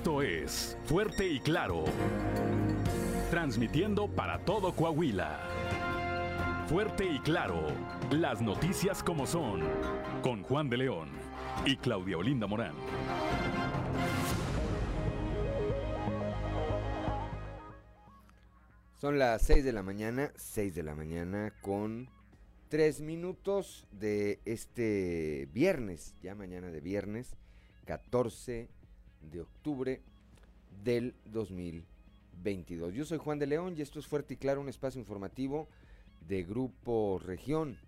Esto es Fuerte y Claro. Transmitiendo para todo Coahuila. Fuerte y Claro. Las noticias como son. Con Juan de León y Claudia Olinda Morán. Son las 6 de la mañana, 6 de la mañana con 3 minutos de este viernes, ya mañana de viernes, 14 de octubre del 2022. Yo soy Juan de León y esto es Fuerte y Claro, un espacio informativo de Grupo Región.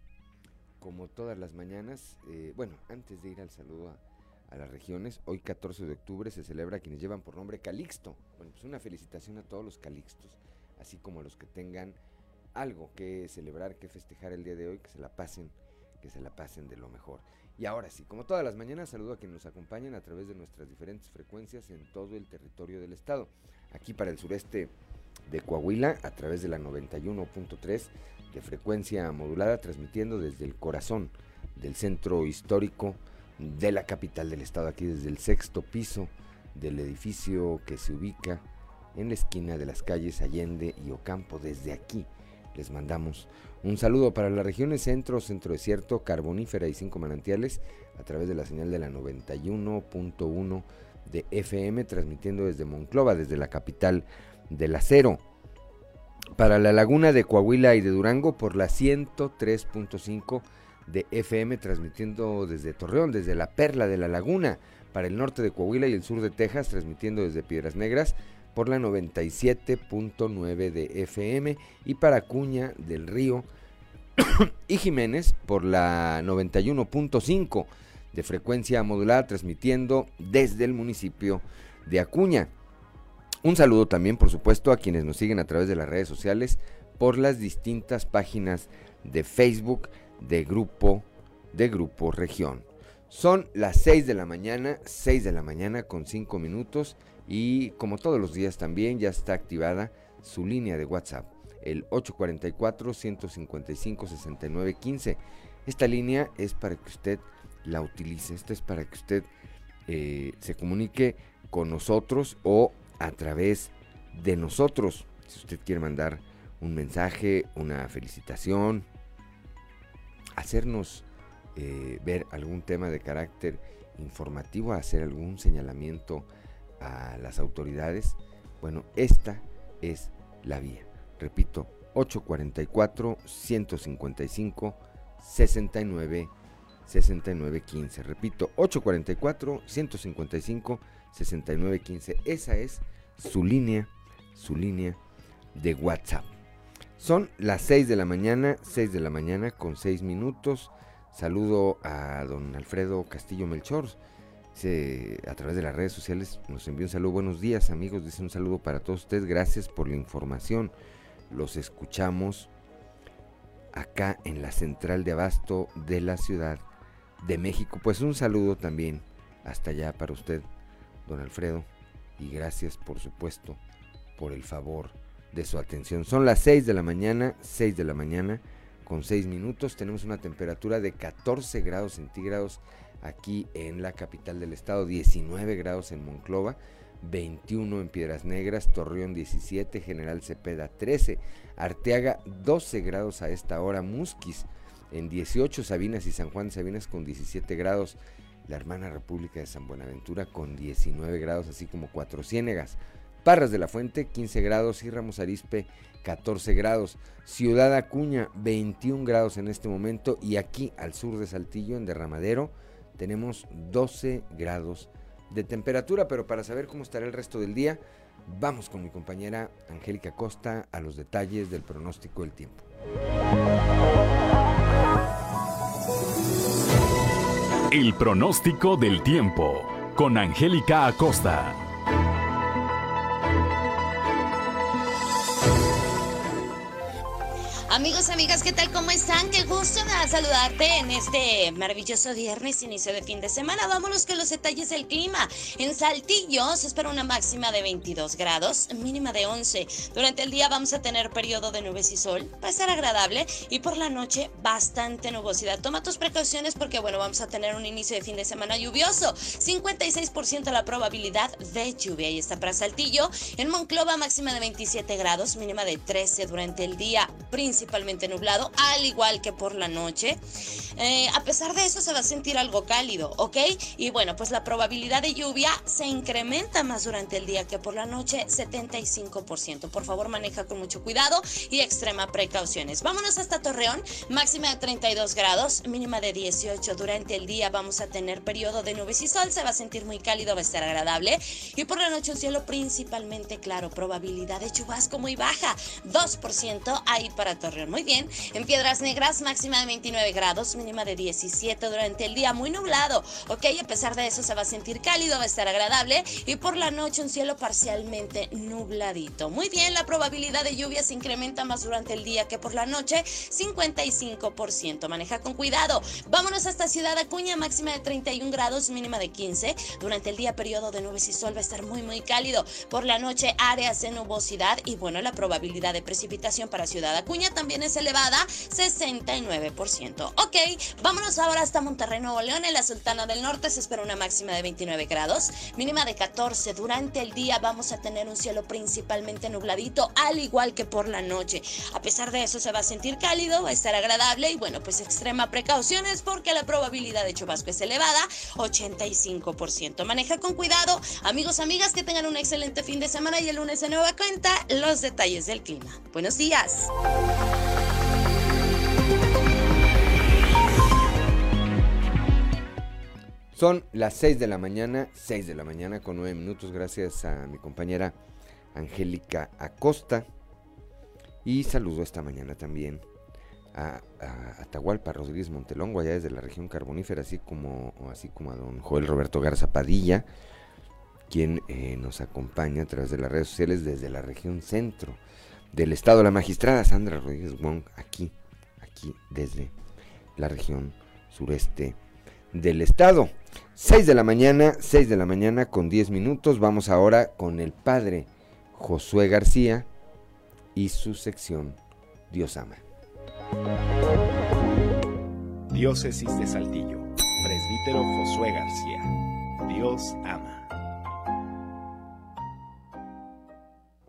Como todas las mañanas, eh, bueno, antes de ir al saludo a, las regiones, hoy 14 de octubre se celebra a quienes llevan por nombre Calixto. Bueno, pues una felicitación a todos los Calixtos, así como a los que tengan algo que celebrar, que festejar el día de hoy, que se la pasen, que se la pasen de lo mejor. Y ahora sí, como todas las mañanas, saludo a quienes nos acompañan a través de nuestras diferentes frecuencias en todo el territorio del estado. Aquí para el sureste de Coahuila, a través de la 91.3 de frecuencia modulada, transmitiendo desde el corazón del centro histórico de la capital del estado, aquí desde el sexto piso del edificio que se ubica en la esquina de las calles Allende y Ocampo. Desde aquí les mandamos un saludo para las regiones centro, centro desierto, carbonífera y cinco manantiales a través de la señal de la 91.1 de FM, transmitiendo desde Monclova, desde la capital del acero. Para la laguna de Coahuila y de Durango por la 103.5 de FM, transmitiendo desde Torreón, desde la perla de la laguna. Para el norte de Coahuila y el sur de Texas, transmitiendo desde Piedras Negras por la 97.9 de FM y para Cuña del Río y Jiménez por la 91.5 de frecuencia modulada transmitiendo desde el municipio de Acuña. Un saludo también, por supuesto, a quienes nos siguen a través de las redes sociales por las distintas páginas de Facebook de Grupo de Grupo Región. Son las 6 de la mañana, 6 de la mañana con 5 minutos y como todos los días también ya está activada su línea de WhatsApp, el 844-155-6915. Esta línea es para que usted la utilice, esta es para que usted eh, se comunique con nosotros o a través de nosotros. Si usted quiere mandar un mensaje, una felicitación, hacernos eh, ver algún tema de carácter informativo, hacer algún señalamiento a las autoridades, bueno, esta es la vía. Repito, 844 155 69 69 15. Repito, 844 155 69 15. Esa es su línea, su línea de WhatsApp. Son las 6 de la mañana, 6 de la mañana con 6 minutos. Saludo a don Alfredo Castillo Melchor, a través de las redes sociales nos envió un saludo. Buenos días amigos, dice un saludo para todos ustedes. Gracias por la información. Los escuchamos acá en la central de abasto de la Ciudad de México. Pues un saludo también hasta allá para usted, don Alfredo. Y gracias por supuesto por el favor de su atención. Son las 6 de la mañana, 6 de la mañana con 6 minutos. Tenemos una temperatura de 14 grados centígrados aquí en la capital del estado, 19 grados en Monclova, 21 en Piedras Negras, Torreón 17, General Cepeda 13, Arteaga 12 grados a esta hora, Musquis en 18, Sabinas y San Juan de Sabinas con 17 grados, la hermana República de San Buenaventura con 19 grados, así como Cuatro Ciénegas, Parras de la Fuente 15 grados y Ramos Arispe 14 grados, Ciudad Acuña 21 grados en este momento y aquí al sur de Saltillo en Derramadero tenemos 12 grados de temperatura, pero para saber cómo estará el resto del día, vamos con mi compañera Angélica Costa a los detalles del pronóstico del tiempo. El pronóstico del tiempo con Angélica Acosta. Amigos, amigas, ¿qué tal? ¿Cómo están? Qué gusto saludarte en este maravilloso viernes, inicio de fin de semana. Vámonos con los detalles del clima. En Saltillo se espera una máxima de 22 grados, mínima de 11. Durante el día vamos a tener periodo de nubes y sol. Va a estar agradable y por la noche bastante nubosidad. Toma tus precauciones porque, bueno, vamos a tener un inicio de fin de semana lluvioso. 56% la probabilidad de lluvia. Y está para Saltillo. En Monclova máxima de 27 grados, mínima de 13 durante el día. Principal principalmente nublado, al igual que por la noche. Eh, a pesar de eso se va a sentir algo cálido, ¿ok? Y bueno, pues la probabilidad de lluvia se incrementa más durante el día que por la noche, 75%. Por favor, maneja con mucho cuidado y extrema precauciones. Vámonos hasta Torreón, máxima de 32 grados, mínima de 18. Durante el día vamos a tener periodo de nubes y sol, se va a sentir muy cálido, va a estar agradable. Y por la noche un cielo principalmente claro, probabilidad de chubasco muy baja, 2% ahí para Torreón. Muy bien. En Piedras Negras, máxima de 29 grados, mínima de 17 durante el día, muy nublado. Ok, a pesar de eso se va a sentir cálido, va a estar agradable. Y por la noche un cielo parcialmente nubladito. Muy bien, la probabilidad de lluvia se incrementa más durante el día que por la noche, 55%. Maneja con cuidado. Vámonos hasta Ciudad Acuña, máxima de 31 grados, mínima de 15. Durante el día, periodo de nubes y sol va a estar muy, muy cálido. Por la noche, áreas de nubosidad y bueno, la probabilidad de precipitación para Ciudad Acuña también es elevada, 69%. Ok, vámonos ahora hasta Monterrey, Nuevo León. En la Sultana del Norte se espera una máxima de 29 grados, mínima de 14. Durante el día vamos a tener un cielo principalmente nubladito, al igual que por la noche. A pesar de eso se va a sentir cálido, va a estar agradable y bueno, pues extrema precauciones porque la probabilidad de chubasco es elevada, 85%. Maneja con cuidado. Amigos, amigas, que tengan un excelente fin de semana y el lunes de nueva cuenta los detalles del clima. Buenos días. Son las 6 de la mañana, 6 de la mañana con 9 minutos, gracias a mi compañera Angélica Acosta. Y saludo esta mañana también a, Atahualpa Rodríguez Montelongo, allá desde la región carbonífera, así como, así como a don Joel Roberto Garza Padilla, quien eh, nos acompaña a través de las redes sociales desde la región centro del estado. La magistrada Sandra Rodríguez Wong, aquí, aquí desde la región sureste del estado. 6 de la mañana, 6 de la mañana con 10 minutos. Vamos ahora con el padre Josué García y su sección Dios ama. Diócesis de Saltillo, presbítero Josué García. Dios ama.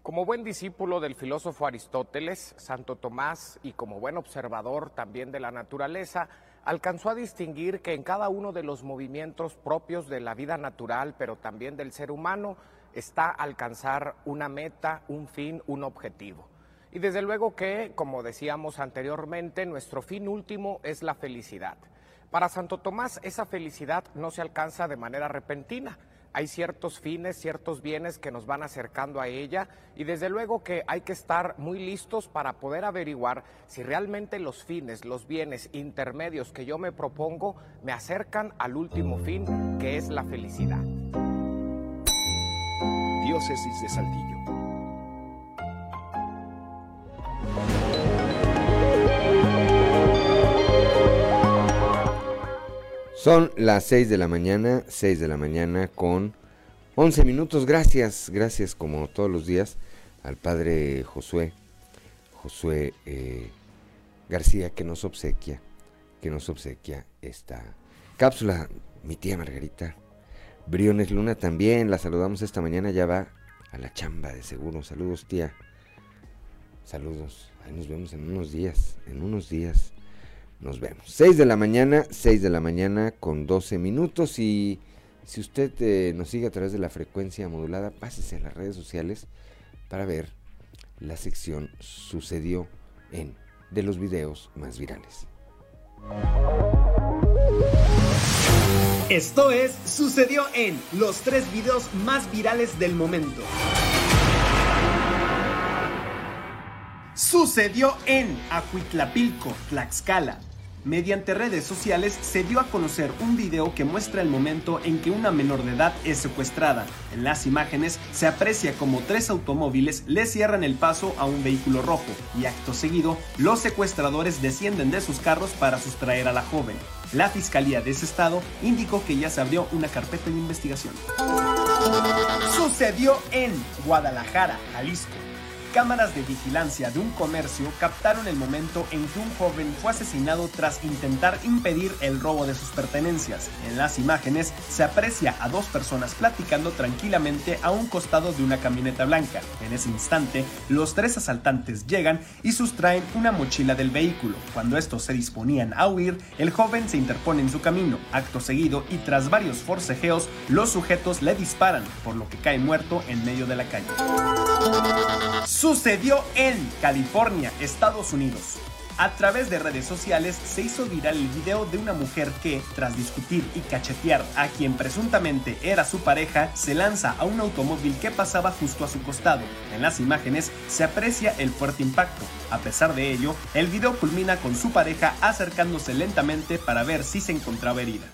Como buen discípulo del filósofo Aristóteles, Santo Tomás y como buen observador también de la naturaleza, alcanzó a distinguir que en cada uno de los movimientos propios de la vida natural, pero también del ser humano, está alcanzar una meta, un fin, un objetivo. Y desde luego que, como decíamos anteriormente, nuestro fin último es la felicidad. Para Santo Tomás, esa felicidad no se alcanza de manera repentina, hay ciertos fines, ciertos bienes que nos van acercando a ella y desde luego que hay que estar muy listos para poder averiguar si realmente los fines, los bienes intermedios que yo me propongo me acercan al último fin que es la felicidad. Diócesis de Saltillo. Son las 6 de la mañana, 6 de la mañana con 11 minutos. Gracias, gracias como todos los días al padre Josué, Josué eh, García que nos obsequia, que nos obsequia esta cápsula. Mi tía Margarita Briones Luna también, la saludamos esta mañana, ya va a la chamba de seguro. Saludos tía, saludos. Ahí nos vemos en unos días, en unos días nos vemos. 6 de la mañana, 6 de la mañana con 12 minutos y si usted eh, nos sigue a través de la frecuencia modulada, pásese a las redes sociales para ver la sección Sucedió en de los videos más virales. Esto es Sucedió en los tres videos más virales del momento. Sucedió en Acuitlapilco, Tlaxcala, Mediante redes sociales se dio a conocer un video que muestra el momento en que una menor de edad es secuestrada. En las imágenes se aprecia como tres automóviles le cierran el paso a un vehículo rojo y acto seguido los secuestradores descienden de sus carros para sustraer a la joven. La fiscalía de ese estado indicó que ya se abrió una carpeta de investigación. Sucedió en Guadalajara, Jalisco cámaras de vigilancia de un comercio captaron el momento en que un joven fue asesinado tras intentar impedir el robo de sus pertenencias. En las imágenes se aprecia a dos personas platicando tranquilamente a un costado de una camioneta blanca. En ese instante, los tres asaltantes llegan y sustraen una mochila del vehículo. Cuando estos se disponían a huir, el joven se interpone en su camino. Acto seguido y tras varios forcejeos, los sujetos le disparan, por lo que cae muerto en medio de la calle sucedió en California, Estados Unidos. A través de redes sociales se hizo viral el video de una mujer que, tras discutir y cachetear a quien presuntamente era su pareja, se lanza a un automóvil que pasaba justo a su costado. En las imágenes se aprecia el fuerte impacto. A pesar de ello, el video culmina con su pareja acercándose lentamente para ver si se encontraba herida.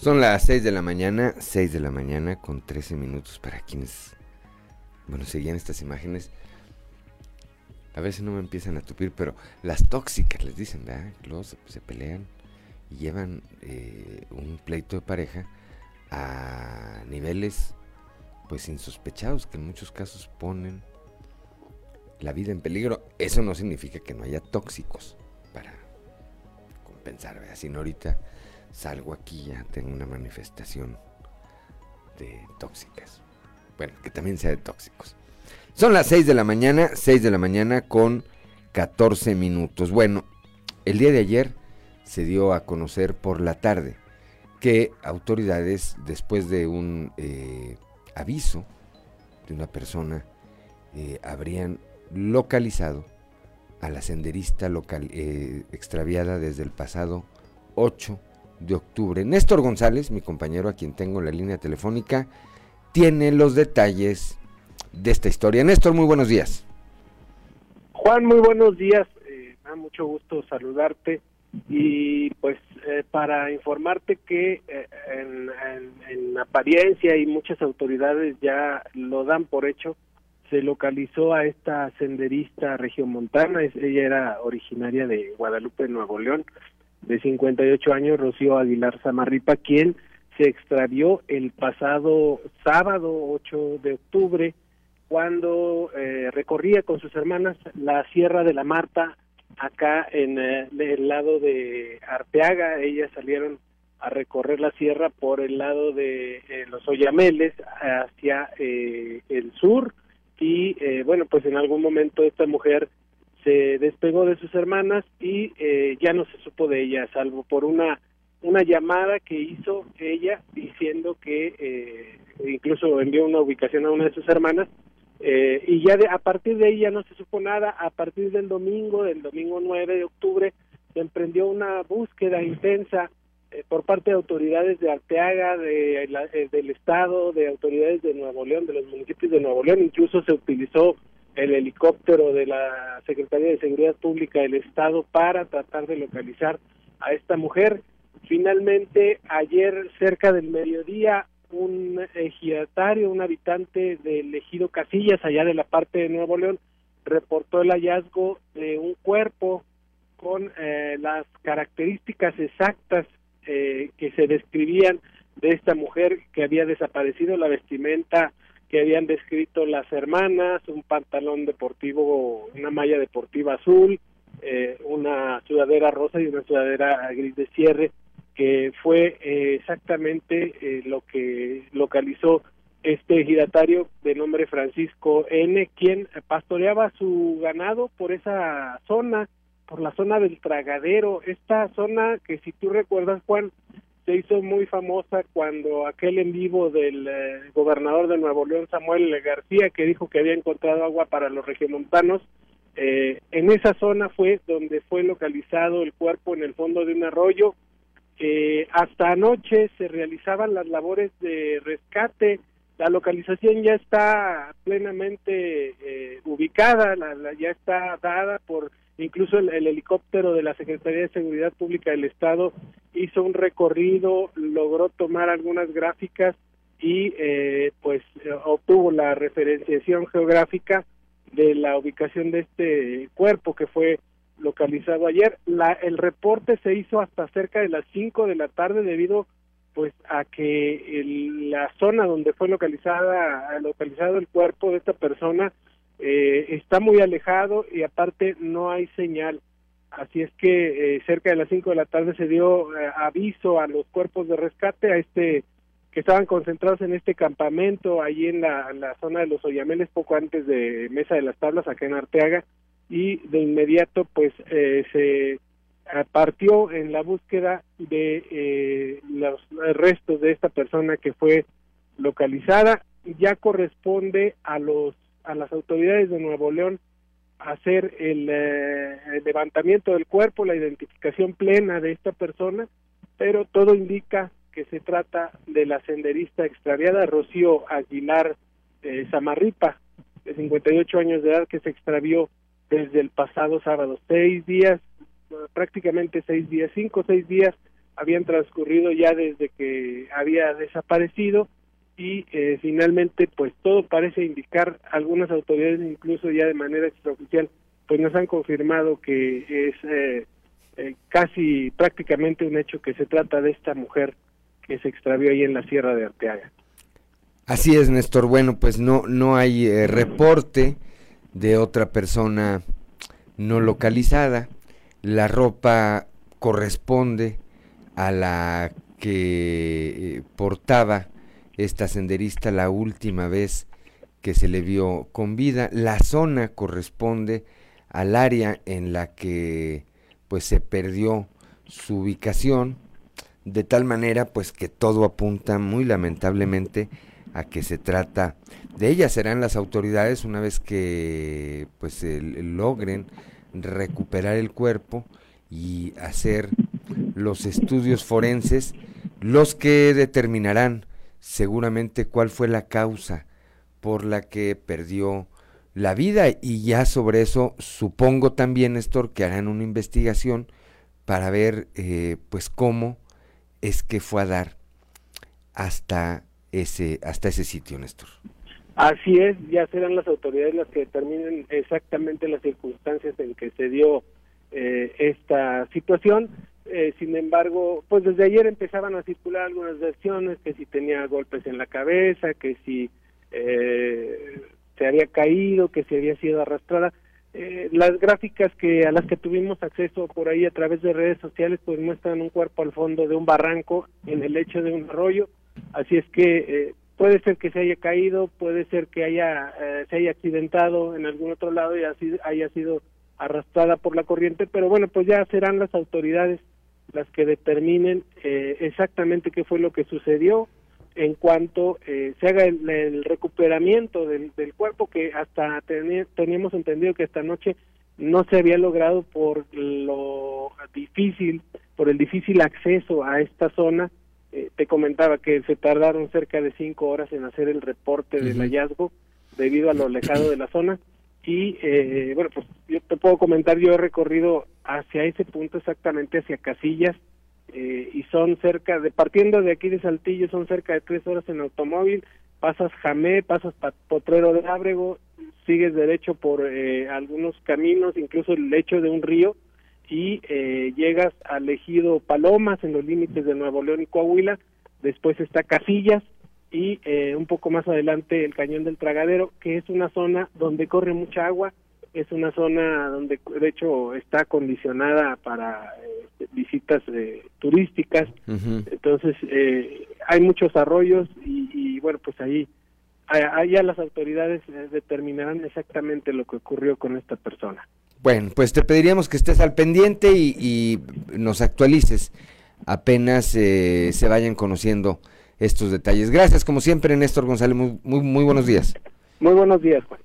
Son las 6 de la mañana, 6 de la mañana con 13 minutos para quienes, bueno, seguían estas imágenes. A veces no me empiezan a tupir, pero las tóxicas les dicen, ¿verdad? Luego se, pelean y llevan eh, un pleito de pareja a niveles pues insospechados que en muchos casos ponen la vida en peligro. Eso no significa que no haya tóxicos para compensar, ¿verdad? Sino ahorita salgo aquí ya tengo una manifestación de tóxicas. Bueno, que también sea de tóxicos. Son las 6 de la mañana, 6 de la mañana con 14 minutos. Bueno, el día de ayer se dio a conocer por la tarde que autoridades, después de un eh, aviso de una persona, eh, habrían localizado a la senderista local, eh, extraviada desde el pasado 8 de octubre. Néstor González, mi compañero a quien tengo en la línea telefónica, tiene los detalles de esta historia. Néstor, muy buenos días. Juan, muy buenos días. Eh, me da mucho gusto saludarte y pues eh, para informarte que eh, en, en, apariencia y muchas autoridades ya lo dan por hecho, se localizó a esta senderista regiomontana, ella era originaria de Guadalupe, Nuevo León, de 58 años, Rocío Aguilar Samarripa, quien se extravió el pasado sábado 8 de octubre cuando eh, recorría con sus hermanas la Sierra de la Marta acá en eh, el lado de Arteaga. Ellas salieron a recorrer la sierra por el lado de eh, los Oyameles hacia el sur y bueno pues en algún momento esta mujer se despegó de sus hermanas y eh, ya no se supo de ella, salvo por una una llamada que hizo ella diciendo que eh, incluso envió una ubicación a una de sus hermanas eh, y ya de, a partir de ahí ya no se supo nada. A partir del domingo, del domingo 9 de octubre, se emprendió una búsqueda intensa por parte de autoridades de Arteaga, de, del Estado, de autoridades de Nuevo León, de los municipios de Nuevo León. Incluso se utilizó el helicóptero de la Secretaría de Seguridad Pública del Estado para tratar de localizar a esta mujer. Finalmente, ayer cerca del mediodía, un ejidatario, un habitante del ejido Casillas, allá de la parte de Nuevo León, reportó el hallazgo de un cuerpo con eh, las características exactas eh, que se describían de esta mujer que había desaparecido, la vestimenta que habían descrito las hermanas, un pantalón deportivo, una malla deportiva azul, eh, una sudadera rosa y una sudadera gris de cierre, que fue eh, exactamente eh, lo que localizó este giratario de nombre Francisco N, quien pastoreaba su ganado por esa zona, por la zona del tragadero, esta zona que si tú recuerdas Juan, se hizo muy famosa cuando aquel en vivo del eh, gobernador de Nuevo León, Samuel García, que dijo que había encontrado agua para los regiomontanos. Eh, en esa zona fue donde fue localizado el cuerpo en el fondo de un arroyo. Eh, hasta anoche se realizaban las labores de rescate la localización ya está plenamente eh, ubicada, ya está dada por incluso el, helicóptero de la Secretaría de Seguridad Pública del Estado hizo un recorrido, logró tomar algunas gráficas y eh, pues obtuvo la referenciación geográfica de la ubicación de este cuerpo que fue localizado ayer. La, el reporte se hizo hasta cerca de las 5 de la tarde debido pues a que la zona donde fue localizada localizado el cuerpo de esta persona eh, está muy alejado y aparte no hay señal. Así es que eh, cerca de las 5 de la tarde se dio eh, aviso a los cuerpos de rescate a este que estaban concentrados en este campamento ahí en la, zona de los Oyameles poco antes de Mesa de las Tablas acá en Arteaga y de inmediato pues se partió en la búsqueda de eh, los restos de esta persona que fue localizada. Ya corresponde a los a las autoridades de Nuevo León hacer el, eh, el, levantamiento del cuerpo, la identificación plena de esta persona, pero todo indica que se trata de la senderista extraviada Rocío Aguilar eh, Zamarripa, de 58 años de edad, que se extravió desde el pasado sábado. Seis días prácticamente seis días, cinco o seis días habían transcurrido ya desde que había desaparecido y eh, finalmente pues todo parece indicar algunas autoridades incluso ya de manera extraoficial pues nos han confirmado que es eh, eh, casi prácticamente un hecho que se trata de esta mujer que se extravió ahí en la Sierra de Arteaga. Así es, Néstor. Bueno, pues no no hay reporte de otra persona no localizada la ropa corresponde a la que portaba esta senderista la última vez que se le vio con vida. La zona corresponde al área en la que pues se perdió su ubicación de tal manera pues que todo apunta muy lamentablemente a que se trata de ella serán las autoridades una vez que pues logren recuperar el cuerpo y hacer los estudios forenses los que determinarán seguramente cuál fue la causa por la que perdió la vida y ya sobre eso supongo también Néstor que harán una investigación para ver eh, pues cómo es que fue a dar hasta ese hasta ese sitio Néstor. Así es, ya serán las autoridades las que determinen exactamente las circunstancias en que se dio eh, esta situación. Eh, sin embargo, pues desde ayer empezaban a circular algunas versiones, que si tenía golpes en la cabeza, que si eh, se había caído, que si había sido arrastrada. las gráficas que a las que tuvimos acceso por ahí a través de redes sociales pues muestran un cuerpo al fondo de un barranco en el lecho de un arroyo así es que puede ser que se haya caído, puede ser que haya eh, se haya accidentado en algún otro lado y así haya sido arrastrada por la corriente, pero bueno, pues ya serán las autoridades las que determinen eh, exactamente qué fue lo que sucedió en cuanto eh, se haga el, recuperamiento del, del, cuerpo que hasta teníamos entendido que esta noche no se había logrado por lo difícil, por el difícil acceso a esta zona. Eh, te comentaba que se tardaron cerca de cinco horas en hacer el reporte del hallazgo debido a lo alejado de la zona y eh, bueno pues yo te puedo comentar yo he recorrido hacia ese punto exactamente hacia Casillas eh, y son cerca de partiendo de aquí de Saltillo son cerca de tres horas en automóvil pasas Jamé pasas Potrero de Ábrego sigues derecho por algunos caminos incluso el lecho de un río y eh, llegas al ejido Palomas en los límites de Nuevo León y Coahuila, después está Casillas y eh, un poco más adelante el Cañón del Tragadero, que es una zona donde corre mucha agua, es una zona donde de hecho está acondicionada para eh, visitas turísticas, entonces hay muchos arroyos y, y bueno pues ahí allá las autoridades determinarán exactamente lo que ocurrió con esta persona. Bueno, pues te pediríamos que estés al pendiente y, nos actualices apenas eh, se vayan conociendo estos detalles. Gracias, como siempre, Néstor González. Muy, muy, muy buenos días. Muy buenos días, Juan.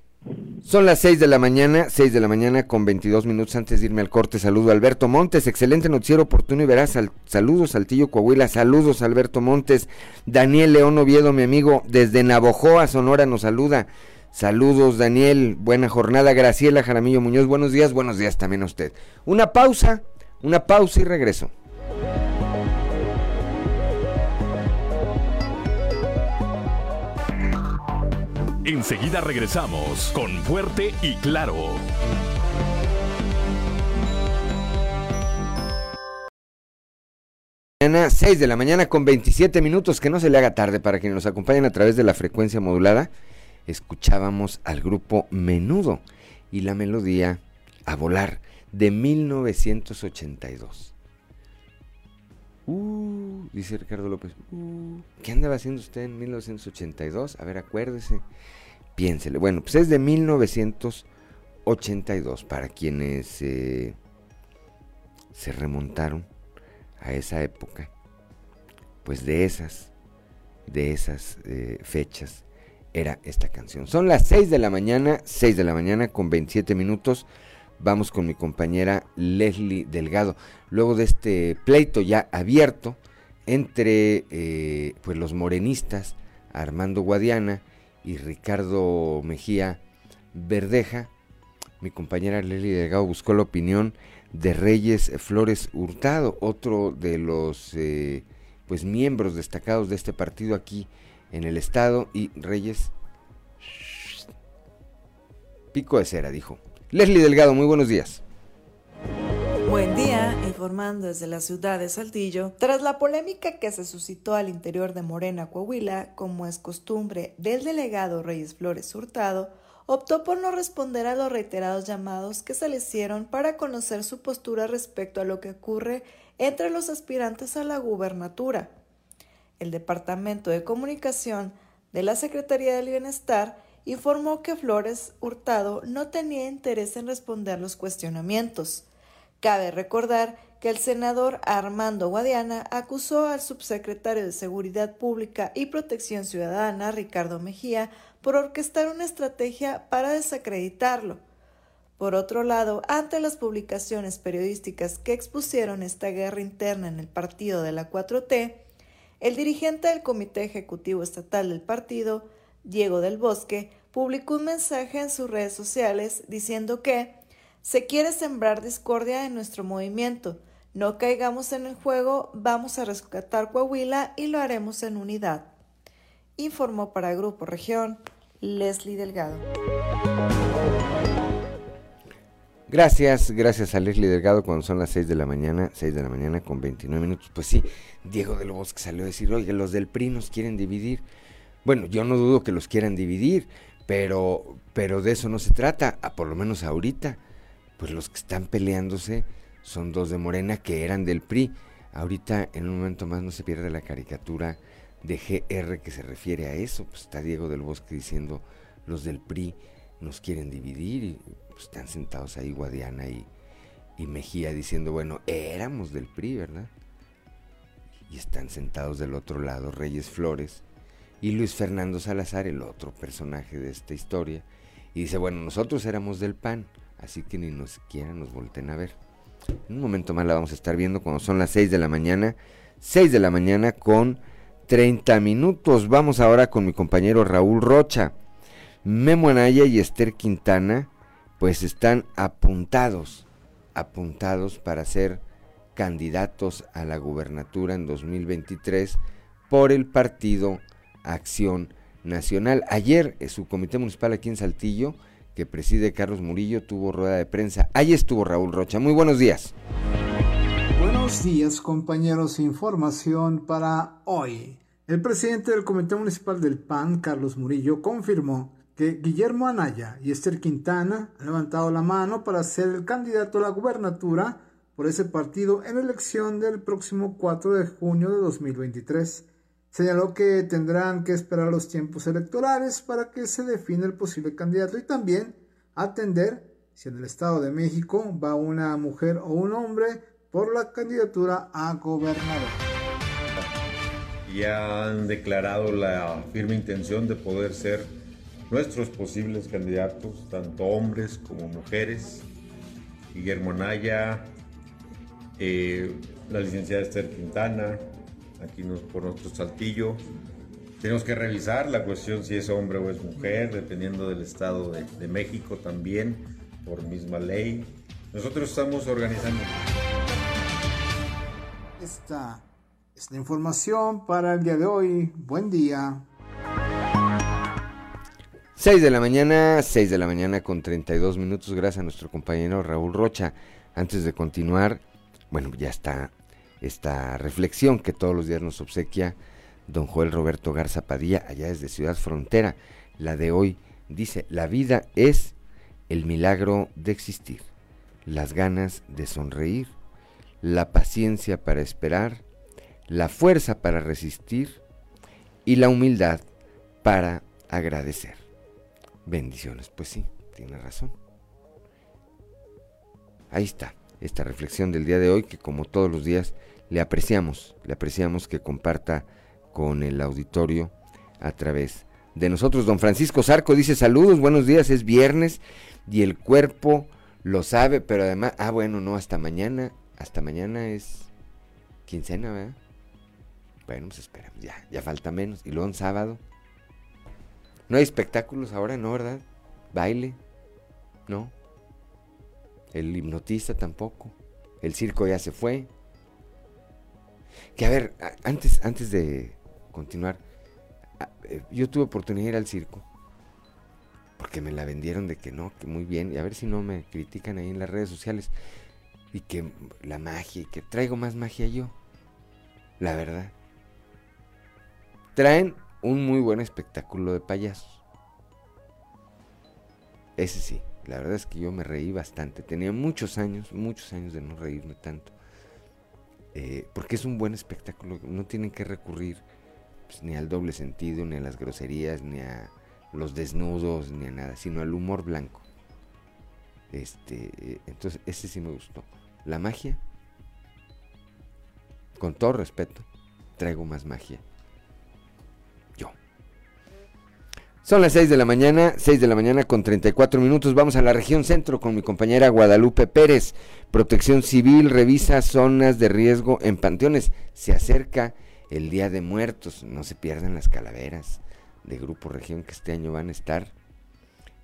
Son las 6 de la mañana, 6 de la mañana con 22 minutos antes de irme al corte. Saludo a Alberto Montes, excelente noticiero oportuno y verás. saludos Saltillo Coahuila, saludos Alberto Montes. Daniel León Oviedo, mi amigo, desde Navojoa, Sonora, nos saluda. Saludos Daniel, buena jornada. Graciela Jaramillo Muñoz, buenos días, buenos días también a usted. Una pausa, una pausa y regreso. Enseguida regresamos con Fuerte y Claro. Mañana, 6 de la mañana con 27 minutos, que no se le haga tarde para quienes nos acompañen a través de la frecuencia modulada. Escuchábamos al grupo Menudo y la melodía A Volar de 1982. Uh, dice Ricardo López. Uh, ¿Qué andaba haciendo usted en 1982? A ver, acuérdese. Piénsele. Bueno, pues es de 1982 para quienes eh, se remontaron a esa época. Pues de esas, de esas eh, fechas era esta canción. Son las 6 de la mañana, 6 de la mañana con 27 minutos. Vamos con mi compañera Leslie Delgado. Luego de este pleito ya abierto entre eh, pues los morenistas Armando Guadiana y Ricardo Mejía Verdeja, mi compañera Leslie Delgado buscó la opinión de Reyes Flores Hurtado, otro de los eh, pues miembros destacados de este partido aquí en el estado y Reyes pico de cera dijo Leslie Delgado, muy buenos días. Buen día, informando desde la ciudad de Saltillo. Tras la polémica que se suscitó al interior de Morena, Coahuila, como es costumbre del delegado Reyes Flores Hurtado, optó por no responder a los reiterados llamados que se le hicieron para conocer su postura respecto a lo que ocurre entre los aspirantes a la gubernatura. El Departamento de Comunicación de la Secretaría del Bienestar informó que Flores Hurtado no tenía interés en responder los cuestionamientos. Cabe recordar que el senador Armando Guadiana acusó al subsecretario de Seguridad Pública y Protección Ciudadana, Ricardo Mejía, por orquestar una estrategia para desacreditarlo. Por otro lado, ante las publicaciones periodísticas que expusieron esta guerra interna en el partido de la 4T, el dirigente del Comité Ejecutivo Estatal del partido, Diego del Bosque, publicó un mensaje en sus redes sociales diciendo que se quiere sembrar discordia en nuestro movimiento. No caigamos en el juego, vamos a rescatar Coahuila y lo haremos en unidad. Informó para Grupo Región Leslie Delgado. Gracias, gracias a Leslie Delgado cuando son las 6 de la mañana, 6 de la mañana con 29 minutos. Pues sí, Diego del Bosque salió a decir, oye, los del PRI nos quieren dividir. Bueno, yo no dudo que los quieran dividir, pero, pero de eso no se trata, a por lo menos ahorita. Pues los que están peleándose son dos de Morena que eran del PRI. Ahorita en un momento más no se pierde la caricatura de GR que se refiere a eso. Pues está Diego del Bosque diciendo los del PRI nos quieren dividir y pues, están sentados ahí Guadiana y, y Mejía diciendo, bueno, éramos del PRI, ¿verdad? Y están sentados del otro lado Reyes Flores y Luis Fernando Salazar, el otro personaje de esta historia, y dice, bueno, nosotros éramos del PAN, así que ni nos quieran nos volten a ver. Un momento más la vamos a estar viendo cuando son las 6 de la mañana, 6 de la mañana con 30 minutos. Vamos ahora con mi compañero Raúl Rocha. Memo Anaya y Esther Quintana pues están apuntados, apuntados para ser candidatos a la gubernatura en 2023 por el partido Acción Nacional. Ayer eh, su comité municipal aquí en Saltillo, que preside Carlos Murillo, tuvo rueda de prensa. Ahí estuvo Raúl Rocha. Muy buenos días. Buenos días compañeros, información para hoy. El presidente del Comité Municipal del PAN, Carlos Murillo, confirmó que Guillermo Anaya y Esther Quintana han levantado la mano para ser el candidato a la gubernatura por ese partido en la elección del próximo 4 de junio de 2023. Señaló que tendrán que esperar los tiempos electorales para que se define el posible candidato y también atender si en el Estado de México va una mujer o un hombre por la candidatura a gobernador. Ya han declarado la firme intención de poder ser nuestros posibles candidatos, tanto hombres como mujeres. Guillermo Anaya, eh, la licenciada Esther Quintana, aquí nos, por nuestro saltillo. Tenemos que revisar la cuestión si es hombre o es mujer, dependiendo del Estado de, de México también, por misma ley. Nosotros estamos organizando. Esta es la información para el día de hoy. Buen día. 6 de la mañana, 6 de la mañana con 32 minutos, gracias a nuestro compañero Raúl Rocha. Antes de continuar, bueno, ya está esta reflexión que todos los días nos obsequia don Joel Roberto Garza Padilla, allá desde Ciudad Frontera. La de hoy dice, la vida es el milagro de existir, las ganas de sonreír, la paciencia para esperar, la fuerza para resistir y la humildad para agradecer. Bendiciones, pues sí, tiene razón. Ahí está, esta reflexión del día de hoy que como todos los días le apreciamos, le apreciamos que comparta con el auditorio a través de nosotros. Don Francisco Zarco dice saludos, buenos días, es viernes y el cuerpo lo sabe, pero además, ah bueno, no, hasta mañana, hasta mañana es quincena, ¿verdad? Bueno, pues esperamos, ya, ya falta menos. Y luego un sábado. No hay espectáculos ahora, ¿no, verdad? Baile, ¿no? El hipnotista tampoco. El circo ya se fue. Que a ver, antes, antes de continuar, eh, yo tuve oportunidad de ir al circo. Porque me la vendieron de que no, que muy bien. Y a ver si no me critican ahí en las redes sociales. Y que la magia, y que traigo más magia yo. La verdad. Traen un muy buen espectáculo de payasos. Ese sí, la verdad es que yo me reí bastante. Tenía muchos años, muchos años de no reírme tanto. Eh, porque es un buen espectáculo. No tienen que recurrir pues, ni al doble sentido, ni a las groserías, ni a los desnudos, ni a nada, sino al humor blanco. Este, eh, entonces, ese sí me gustó. La magia, con todo respeto, traigo más magia Son las 6 de la mañana, 6 de la mañana con 34 minutos. Vamos a la región centro con mi compañera Guadalupe Pérez. Protección Civil revisa zonas de riesgo en panteones. Se acerca el Día de Muertos. No se pierdan las calaveras de Grupo Región que este año van a estar.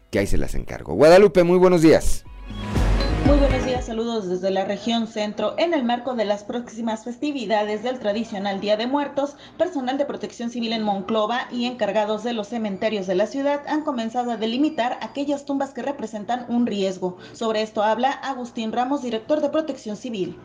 Que ahí se las encargo. Guadalupe, muy buenos días. Muy buenos días, saludos desde la región centro. En el marco de las próximas festividades del tradicional Día de Muertos, personal de protección civil en Monclova y encargados de los cementerios de la ciudad han comenzado a delimitar aquellas tumbas que representan un riesgo. Sobre esto habla Agustín Ramos, director de protección civil.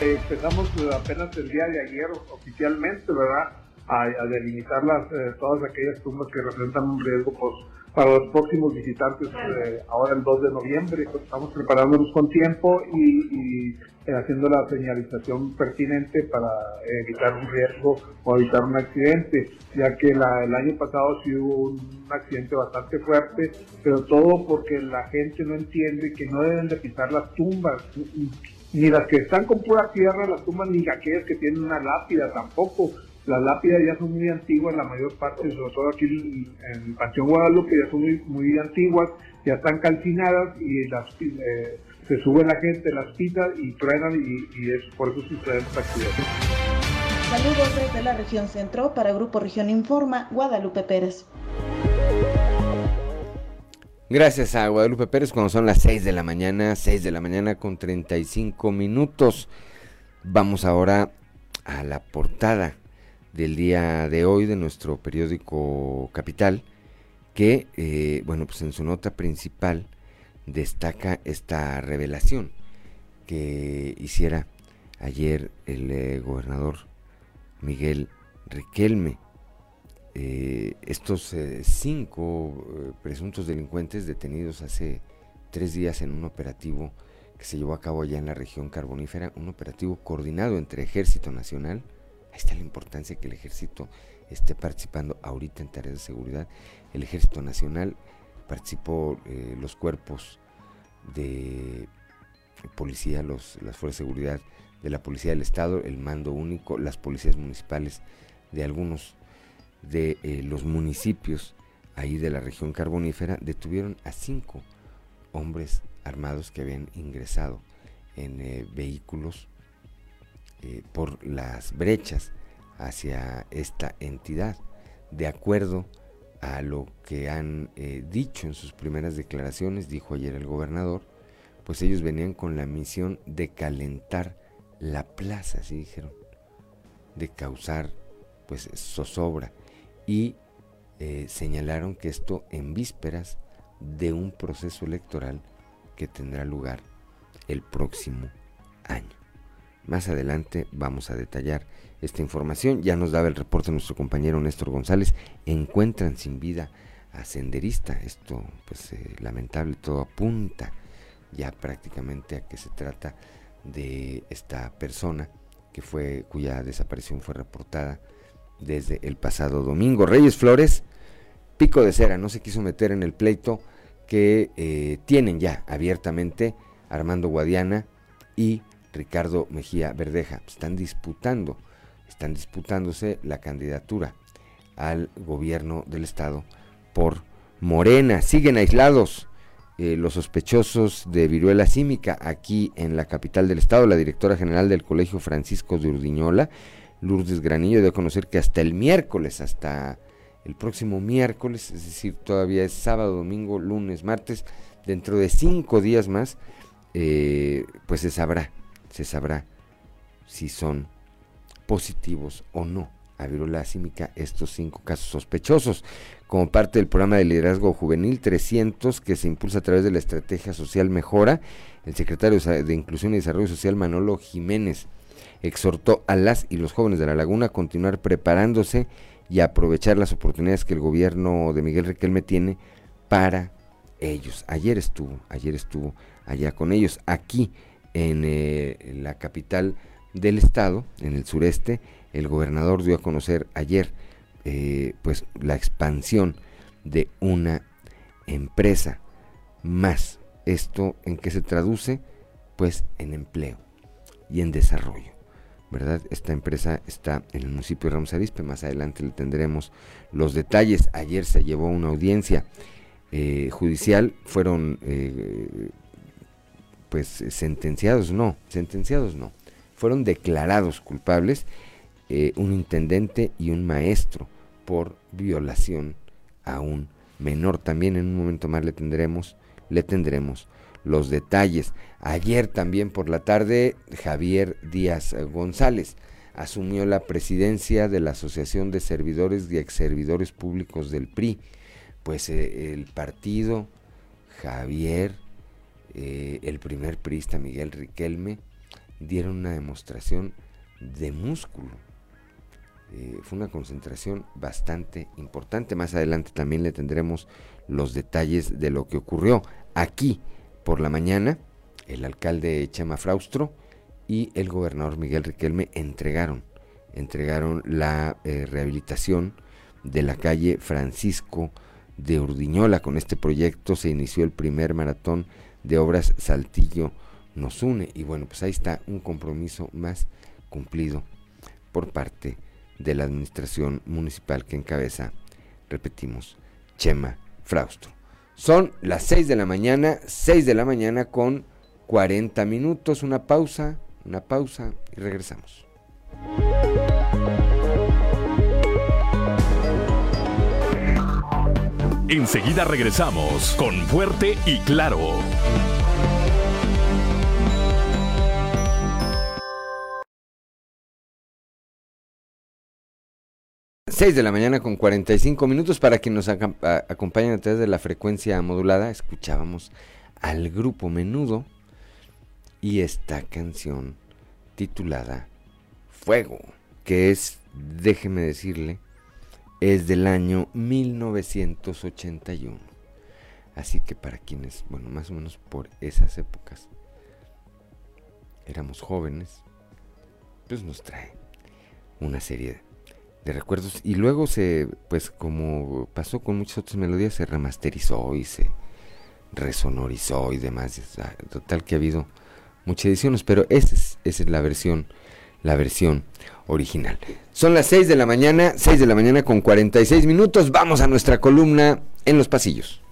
Empezamos apenas el día de ayer oficialmente, ¿verdad? A, delimitar las, eh, todas aquellas tumbas que representan un riesgo pues, para los próximos visitantes eh, ahora el 2 de noviembre. Pues, estamos preparándonos con tiempo y, eh, haciendo la señalización pertinente para evitar un riesgo o evitar un accidente, ya que el año pasado sí hubo un accidente bastante fuerte, pero todo porque la gente no entiende que no deben de pisar las tumbas, ni las que están con pura tierra, las tumbas, ni aquellas que tienen una lápida tampoco las lápidas ya son muy antiguas, la mayor parte, sobre todo aquí en el Panteón Guadalupe, ya son muy, muy antiguas, ya están calcinadas y las, eh, se sube la gente, las pita y truenan y, es por eso suceden esta accidentes. Saludos desde la región centro para Grupo Región Informa, Guadalupe Pérez. Gracias a Guadalupe Pérez cuando son las 6 de la mañana, 6 de la mañana con 35 minutos. Vamos ahora a la portada del día de hoy de nuestro periódico Capital, que, eh, bueno, pues en su nota principal destaca esta revelación que hiciera ayer el eh, gobernador Miguel Riquelme. Eh, estos cinco presuntos delincuentes detenidos hace tres días en un operativo que se llevó a cabo allá en la región carbonífera, un operativo coordinado entre Ejército Nacional, Ahí está la importancia que el ejército esté participando ahorita en tareas de seguridad. El ejército nacional participó eh, los cuerpos de policía, los, las fuerzas de seguridad de la policía del estado, el mando único, las policías municipales de algunos de eh, los municipios ahí de la región carbonífera detuvieron a cinco hombres armados que habían ingresado en eh, vehículos eh, por las brechas hacia esta entidad. De acuerdo a lo que han dicho en sus primeras declaraciones, dijo ayer el gobernador, pues ellos venían con la misión de calentar la plaza, así dijeron, de causar pues zozobra y eh, señalaron que esto en vísperas de un proceso electoral que tendrá lugar el próximo año. Más adelante vamos a detallar esta información. Ya nos daba el reporte nuestro compañero Néstor González. Encuentran sin vida a Senderista. Esto, pues eh, lamentable, todo apunta ya prácticamente a que se trata de esta persona que fue cuya desaparición fue reportada desde el pasado domingo. Reyes Flores, pico de cera, no se quiso meter en el pleito que eh, tienen ya abiertamente Armando Guadiana y Ricardo Mejía Verdeja. Están disputando, están disputándose la candidatura al gobierno del estado por Morena. Siguen aislados eh, los sospechosos de viruela símica aquí en la capital del estado. La directora general del Colegio Francisco de Urdiñola Lourdes Granillo dio a conocer que hasta el miércoles, hasta el próximo miércoles, es decir, todavía es sábado, domingo, lunes, martes, dentro de cinco días más, eh, pues se sabrá, se sabrá si son positivos o no. A viruela símica estos cinco casos sospechosos, como parte del programa de liderazgo juvenil 300 que se impulsa a través de la estrategia social Mejora, el secretario de Inclusión y Desarrollo Social Manolo Jiménez exhortó a las y los jóvenes de la laguna a continuar preparándose y aprovechar las oportunidades que el gobierno de Miguel Riquelme tiene para ellos. Ayer estuvo, ayer estuvo allá con ellos, aquí en eh, la capital del estado, en el sureste, el gobernador dio a conocer ayer eh, pues la expansión de una empresa más. ¿Esto en qué se traduce? Pues en empleo y en desarrollo. ¿verdad? Esta empresa está en el municipio de Ramos Arizpe, más adelante le tendremos los detalles. Ayer se llevó una audiencia eh, judicial, fueron pues sentenciados, no, sentenciados no, fueron declarados culpables eh, un intendente y un maestro por violación a un menor. También en un momento más le tendremos, le tendremos los detalles. Ayer también por la tarde, Javier Díaz González asumió la presidencia de la Asociación de Servidores y Exservidores Públicos del PRI. Pues eh, el partido, Javier, eh, el primer priista Miguel Riquelme, dieron una demostración de músculo. Eh, fue una concentración bastante importante. Más adelante también le tendremos los detalles de lo que ocurrió aquí por la mañana, el alcalde Chema Fraustro y el gobernador Miguel Riquelme entregaron, entregaron la eh, rehabilitación de la calle Francisco de Urdiñola. Con este proyecto se inició el primer maratón de obras Saltillo nos une. Y bueno, pues ahí está un compromiso más cumplido por parte de la administración municipal que encabeza, repetimos, Chema Fraustro. Son las 6 de la mañana, 6 de la mañana con 40 minutos, una pausa, una pausa y regresamos. Enseguida regresamos con Fuerte y Claro. 6 de la mañana con 45 minutos para quienes nos acompañan a través de la frecuencia modulada. Escuchábamos al grupo Menudo y esta canción titulada Fuego, que es, déjeme decirle, es del año 1981. Así que para quienes, bueno, más o menos por esas épocas éramos jóvenes, pues nos trae una serie de recuerdos y luego se pues como pasó con muchas otras melodías se remasterizó y se resonorizó y demás total que ha habido muchas ediciones pero esa es, esa es la versión la versión original. Son las 6 de la mañana, 6 de la mañana con 46 minutos. Vamos a nuestra columna en los pasillos.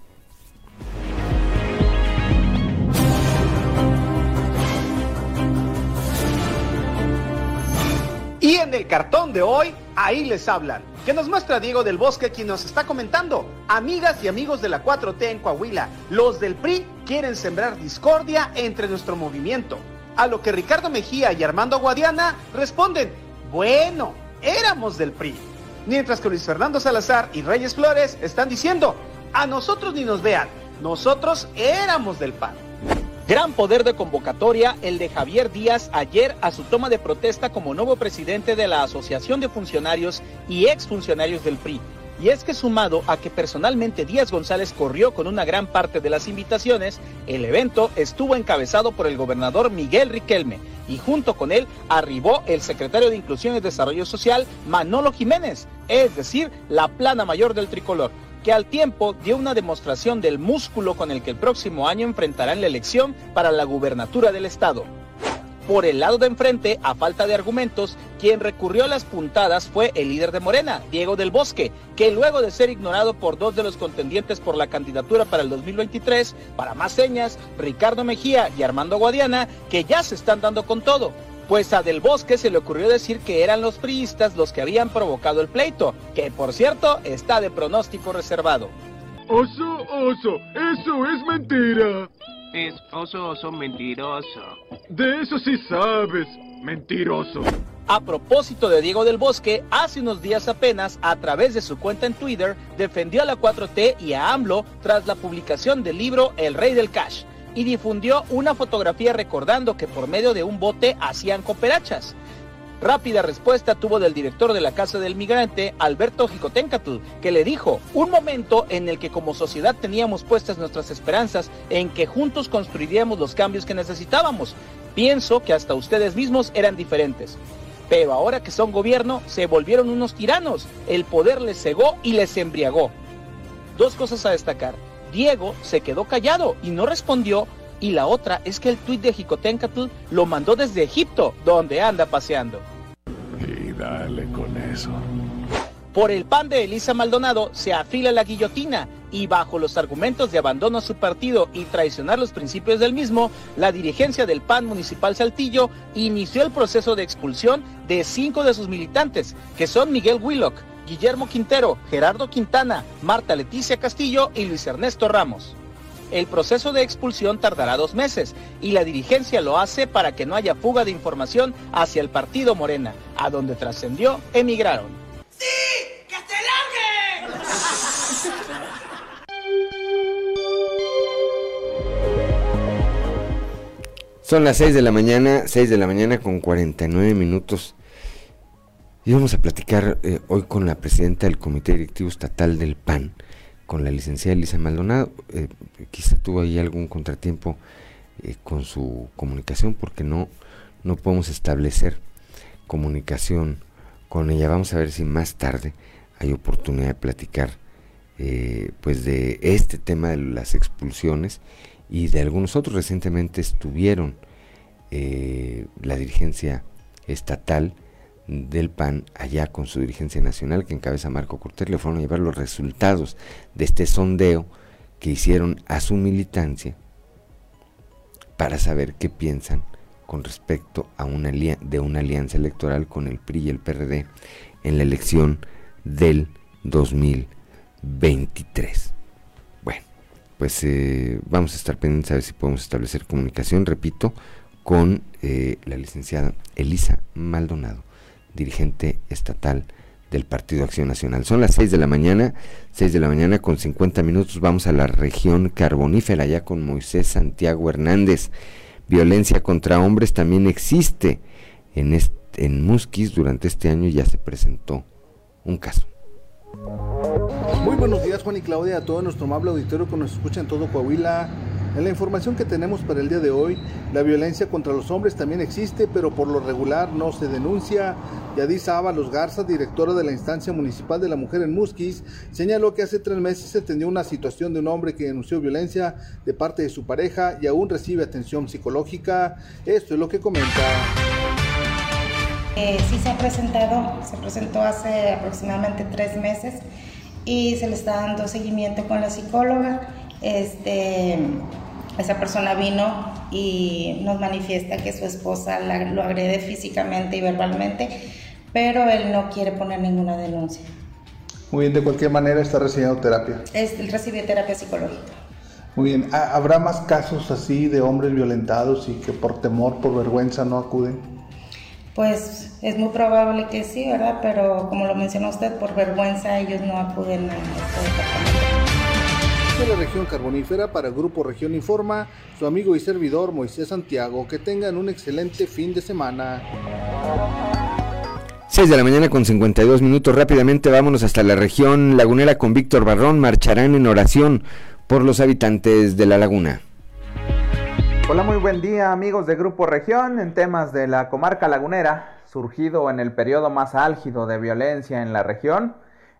Y en el cartón de hoy, ahí les hablan. Que nos muestra Diego del Bosque quien nos está comentando. Amigas y amigos de la 4T en Coahuila, los del PRI quieren sembrar discordia entre nuestro movimiento. A lo que Ricardo Mejía y Armando Guadiana responden, bueno, éramos del PRI. Mientras que Luis Fernando Salazar y Reyes Flores están diciendo, a nosotros ni nos vean, nosotros éramos del PAN. Gran poder de convocatoria el de Javier Díaz ayer a su toma de protesta como nuevo presidente de la Asociación de Funcionarios y Exfuncionarios del PRI. Y es que sumado a que personalmente Díaz González corrió con una gran parte de las invitaciones, el evento estuvo encabezado por el gobernador Miguel Riquelme y junto con él arribó el secretario de Inclusión y Desarrollo Social Manolo Jiménez, es decir, la plana mayor del tricolor que al tiempo dio una demostración del músculo con el que el próximo año enfrentarán la elección para la gubernatura del estado. Por el lado de enfrente, a falta de argumentos, quien recurrió a las puntadas fue el líder de Morena, Diego del Bosque, que luego de ser ignorado por dos de los contendientes por la candidatura para el 2023, para más señas, Ricardo Mejía y Armando Guadiana, que ya se están dando con todo, pues a Del Bosque se le ocurrió decir que eran los priistas los que habían provocado el pleito, que por cierto está de pronóstico reservado. Oso, oso, eso es mentira. Es oso, oso, mentiroso. De eso sí sabes, mentiroso. A propósito de Diego del Bosque, hace unos días apenas, a través de su cuenta en Twitter, defendió a la 4T y a AMLO tras la publicación del libro El Rey del Cash y difundió una fotografía recordando que por medio de un bote hacían cooperachas. Rápida respuesta tuvo del director de la Casa del Migrante, Alberto Jicotencatl, que le dijo, un momento en el que como sociedad teníamos puestas nuestras esperanzas en que juntos construiríamos los cambios que necesitábamos. Pienso que hasta ustedes mismos eran diferentes. Pero ahora que son gobierno, se volvieron unos tiranos. El poder les cegó y les embriagó. Dos cosas a destacar. Diego se quedó callado y no respondió. Y la otra es que el tuit de Jicotencatl lo mandó desde Egipto, donde anda paseando. Y dale con eso. Por el pan de Elisa Maldonado se afila la guillotina y bajo los argumentos de abandono a su partido y traicionar los principios del mismo, la dirigencia del PAN municipal Saltillo inició el proceso de expulsión de cinco de sus militantes, que son Miguel Willock, Guillermo Quintero, Gerardo Quintana, Marta Leticia Castillo y Luis Ernesto Ramos. El proceso de expulsión tardará dos meses y la dirigencia lo hace para que no haya fuga de información hacia el partido Morena, a donde trascendió emigraron. ¡Sí! ¡Que se largue! Son las 6 de la mañana, 6 de la mañana con 49 minutos. Y vamos a platicar eh, hoy con la presidenta del Comité Directivo Estatal del PAN, con la licenciada Elisa Maldonado. Eh, quizá tuvo ahí algún contratiempo eh, con su comunicación porque no, no podemos establecer comunicación con ella. Vamos a ver si más tarde hay oportunidad de platicar pues de este tema de las expulsiones y de algunos otros. Recientemente estuvieron la dirigencia estatal del PAN allá con su dirigencia nacional que encabeza Marco Cortés le fueron a llevar los resultados de este sondeo que hicieron a su militancia para saber qué piensan con respecto a una de una alianza electoral con el PRI y el PRD en la elección del 2023. Bueno, pues eh, vamos a estar pendientes a ver si podemos establecer comunicación, repito, con eh, la licenciada Elisa Maldonado dirigente estatal del Partido Acción Nacional. Son las 6 de la mañana, 6 de la mañana con 50 minutos. Vamos a la región carbonífera, ya con Moisés Santiago Hernández. Violencia contra hombres también existe. En, este, en Musquis durante este año ya se presentó un caso. Muy buenos días Juan y Claudia, a todo nuestro amable auditorio que nos escucha en todo Coahuila. En la información que tenemos para el día de hoy, la violencia contra los hombres también existe, pero por lo regular no se denuncia. Yadis Ábalos Garza, directora de la instancia municipal de la mujer en Musquis, señaló que hace tres meses se atendió una situación de un hombre que denunció violencia de parte de su pareja y aún recibe atención psicológica. Esto es lo que comenta. Eh, sí se ha presentado, se presentó hace aproximadamente tres meses y se le está dando seguimiento con la psicóloga. Este, esa persona vino y nos manifiesta que su esposa lo agrede físicamente y verbalmente, pero él no quiere poner ninguna denuncia. Muy bien, de cualquier manera está recibiendo terapia. Es, él recibe terapia psicológica. Muy bien, ¿habrá más casos así de hombres violentados y que por temor, por vergüenza no acuden? Pues es muy probable que sí, ¿verdad? Pero como lo mencionó usted, por vergüenza ellos no acuden a este departamento. De la región carbonífera para el Grupo Región Informa, su amigo y servidor Moisés Santiago. Que tengan un excelente fin de semana. 6 de la mañana con 52 minutos. Rápidamente vámonos hasta la región lagunera con Víctor Barrón. Marcharán en oración por los habitantes de la laguna. Hola, muy buen día amigos de Grupo Región en temas de la comarca lagunera, surgido en el periodo más álgido de violencia en la región.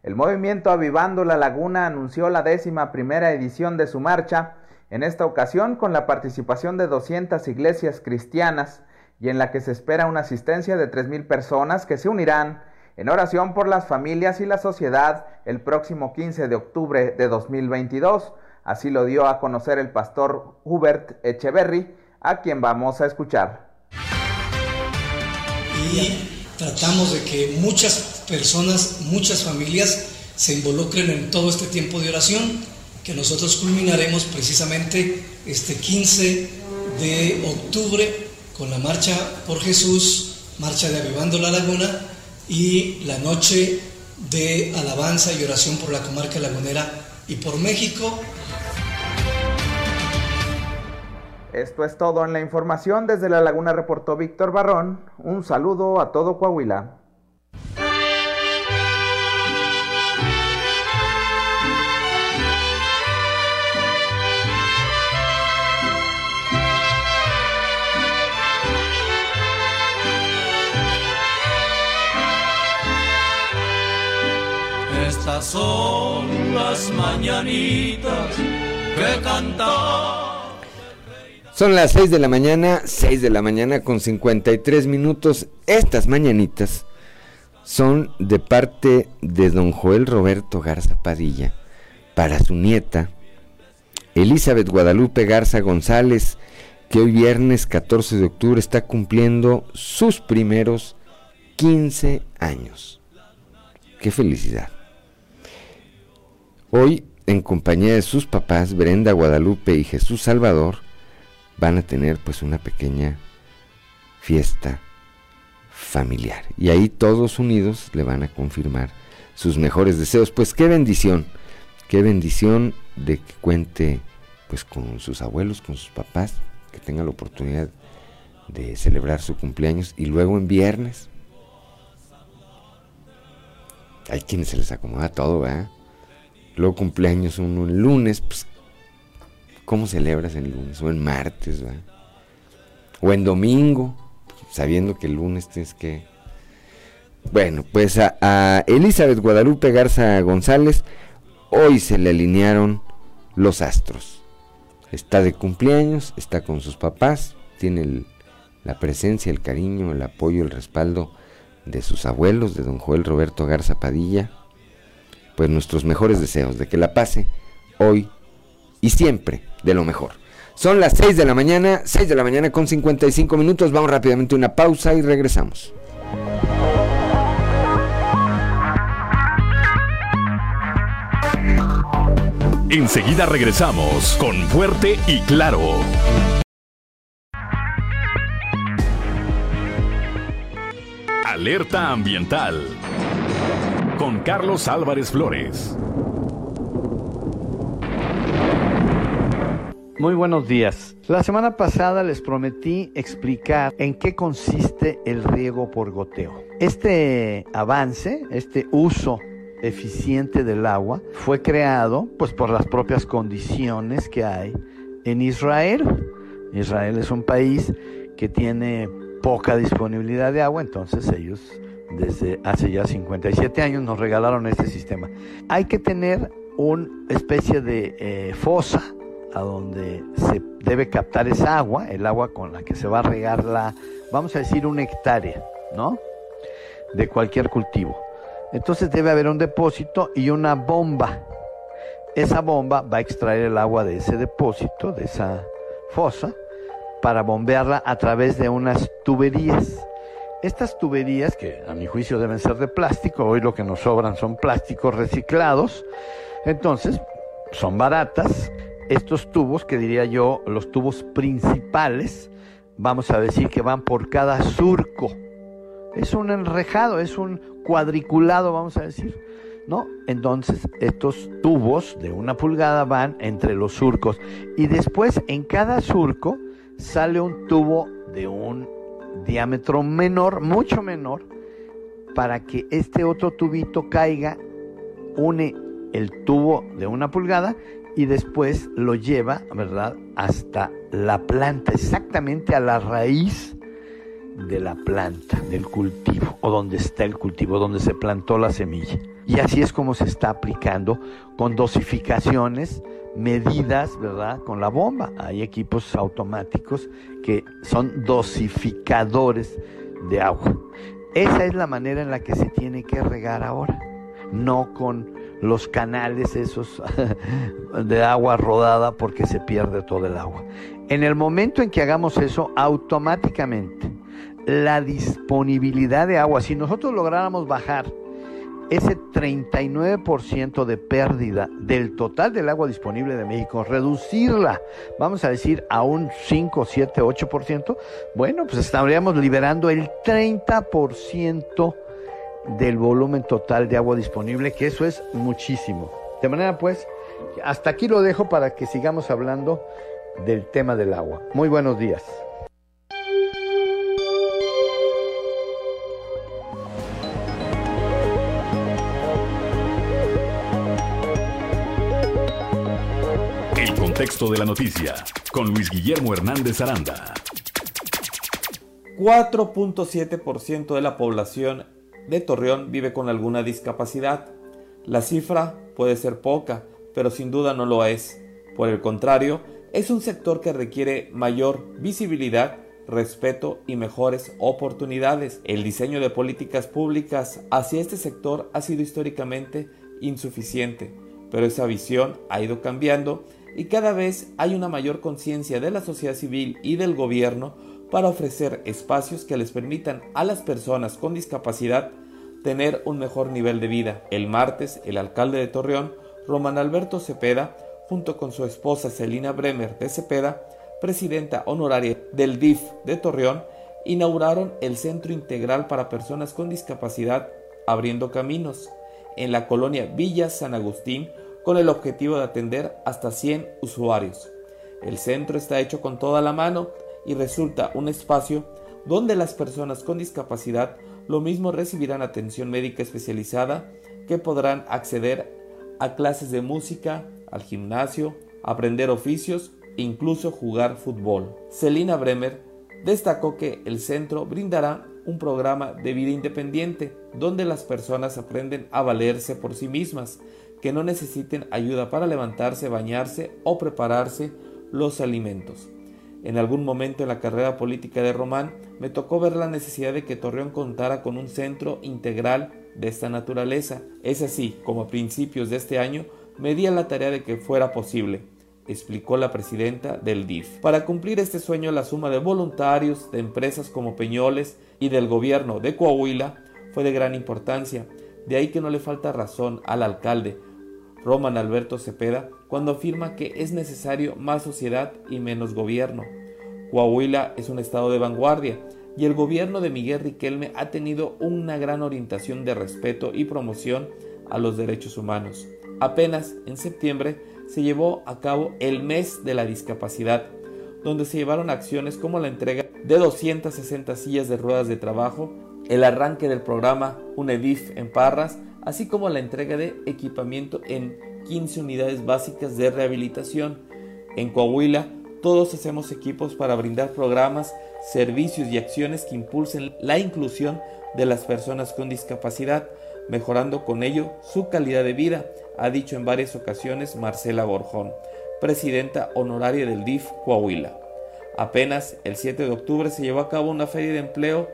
El movimiento Avivando la Laguna anunció la décima primera edición de su marcha, en esta ocasión con la participación de 200 iglesias cristianas y en la que se espera una asistencia de 3.000 personas que se unirán en oración por las familias y la sociedad el próximo 15 de octubre de 2022 Así lo dio a conocer el pastor Hubert Echeverry, a quien vamos a escuchar. Tratamos de que muchas personas, muchas familias se involucren en todo este tiempo de oración que nosotros culminaremos precisamente este 15 de octubre con la marcha por Jesús, marcha de Avivando la Laguna y la noche de alabanza y oración por la comarca lagunera y por México Esto es todo en la información. Desde La Laguna reportó Víctor Barrón. Un saludo a todo Coahuila. Estas son las mañanitas que cantan son las 6 de la mañana, 6 de la mañana con 53 minutos. Estas mañanitas son de parte de don Joel Roberto Garza Padilla para su nieta Elizabeth Guadalupe Garza González, que hoy viernes 14 de octubre está cumpliendo sus primeros 15 años. ¡Qué felicidad! Hoy, en compañía de sus papás, Brenda Guadalupe y Jesús Salvador, van a tener pues una pequeña fiesta familiar. Y ahí todos unidos le van a confirmar sus mejores deseos. Pues qué bendición, qué bendición de que cuente pues con sus abuelos, con sus papás, que tenga la oportunidad de celebrar su cumpleaños y luego en viernes. Hay quienes se les acomoda todo, ¿verdad? Luego cumpleaños uno el lunes, pues ¿Cómo celebras en lunes o en martes? O en domingo, sabiendo que el lunes tienes que... Bueno, pues a, Elizabeth Guadalupe Garza González hoy se le alinearon los astros. Está de cumpleaños, está con sus papás, tiene la presencia, el cariño, el apoyo, el respaldo de sus abuelos, de don Joel Roberto Garza Padilla. Pues nuestros mejores deseos de que la pase hoy y siempre de lo mejor. Son las 6 de la mañana, 6 de la mañana con 55 minutos. Vamos rápidamente a una pausa y regresamos. Enseguida regresamos con Fuerte y Claro. Alerta ambiental con Carlos Álvarez Flores. Muy buenos días. La semana pasada les prometí explicar en qué consiste el riego por goteo. Este avance, este uso eficiente del agua fue creado pues por las propias condiciones que hay en Israel. Israel es un país que tiene poca disponibilidad de agua, entonces ellos desde hace ya 57 años nos regalaron este sistema. Hay que tener una especie de eh, fosa a donde se debe captar esa agua, el agua con la que se va a regar la, vamos a decir, una hectárea, ¿no? de cualquier cultivo. Entonces debe haber un depósito y una bomba. Esa bomba va a extraer el agua de ese depósito, de esa fosa, para bombearla a través de unas tuberías. Estas tuberías, que a mi juicio deben ser de plástico, hoy lo que nos sobran son plásticos reciclados, entonces son baratas. Estos tubos, que diría yo, los tubos principales, vamos a decir que van por cada surco. Es un enrejado, es un cuadriculado, vamos a decir. ¿No? Entonces estos tubos de una pulgada van entre los surcos y después en cada surco sale un tubo de un diámetro menor, mucho menor, para que este otro tubito caiga, une el tubo de una pulgada y después lo lleva, ¿verdad?, hasta la planta, exactamente a la raíz de la planta, del cultivo, o donde está el cultivo, donde se plantó la semilla. Y así es como se está aplicando con dosificaciones medidas, ¿verdad? Con la bomba. Hay equipos automáticos que son dosificadores de agua. Esa es la manera en la que se tiene que regar ahora, no con los canales esos de agua rodada porque se pierde todo el agua. En el momento en que hagamos eso, automáticamente la disponibilidad de agua, si nosotros lográramos bajar ese 39% de pérdida del total del agua disponible de México, reducirla, vamos a decir, a un 5, 7, 8%, bueno, pues estaríamos liberando el 30% del volumen total de agua disponible, que eso es muchísimo. De manera pues, hasta aquí lo dejo para que sigamos hablando del tema del agua. Muy buenos días. Texto de la noticia con Luis Guillermo Hernández Aranda. 4.7% de la población de Torreón vive con alguna discapacidad. La cifra puede ser poca, pero sin duda no lo es. Por el contrario, es un sector que requiere mayor visibilidad, respeto y mejores oportunidades. El diseño de políticas públicas hacia este sector ha sido históricamente insuficiente, pero esa visión ha ido cambiando y cada vez hay una mayor conciencia de la sociedad civil y del gobierno para ofrecer espacios que les permitan a las personas con discapacidad tener un mejor nivel de vida. El martes, el alcalde de Torreón, Román Alberto Cepeda, junto con su esposa Celina Bremer de Cepeda, presidenta honoraria del DIF de Torreón, inauguraron el Centro Integral para Personas con Discapacidad Abriendo Caminos en la colonia Villa San Agustín, con el objetivo de atender hasta 100 usuarios. El centro está hecho con toda la mano y resulta un espacio donde las personas con discapacidad lo mismo recibirán atención médica especializada que podrán acceder a clases de música, al gimnasio, aprender oficios e incluso jugar fútbol. Celina Bremer destacó que el centro brindará un programa de vida independiente donde las personas aprenden a valerse por sí mismas que no necesiten ayuda para levantarse, bañarse o prepararse los alimentos. En algún momento en la carrera política de Román me tocó ver la necesidad de que Torreón contara con un centro integral de esta naturaleza. Es así como a principios de este año me di a la tarea de que fuera posible, explicó la presidenta del DIF. Para cumplir este sueño la suma de voluntarios, de empresas como Peñoles y del gobierno de Coahuila fue de gran importancia. De ahí que no le falta razón al alcalde, Roman Alberto Cepeda cuando afirma que es necesario más sociedad y menos gobierno. Coahuila es un estado de vanguardia y el gobierno de Miguel Riquelme ha tenido una gran orientación de respeto y promoción a los derechos humanos. Apenas en septiembre se llevó a cabo el mes de la discapacidad, donde se llevaron acciones como la entrega de 260 sillas de ruedas de trabajo, el arranque del programa UNEDIF en Parras, así como la entrega de equipamiento en 15 unidades básicas de rehabilitación. En Coahuila, todos hacemos equipos para brindar programas, servicios y acciones que impulsen la inclusión de las personas con discapacidad, mejorando con ello su calidad de vida, ha dicho en varias ocasiones Marcela Borjón, presidenta honoraria del DIF Coahuila. Apenas el 7 de octubre se llevó a cabo una feria de empleo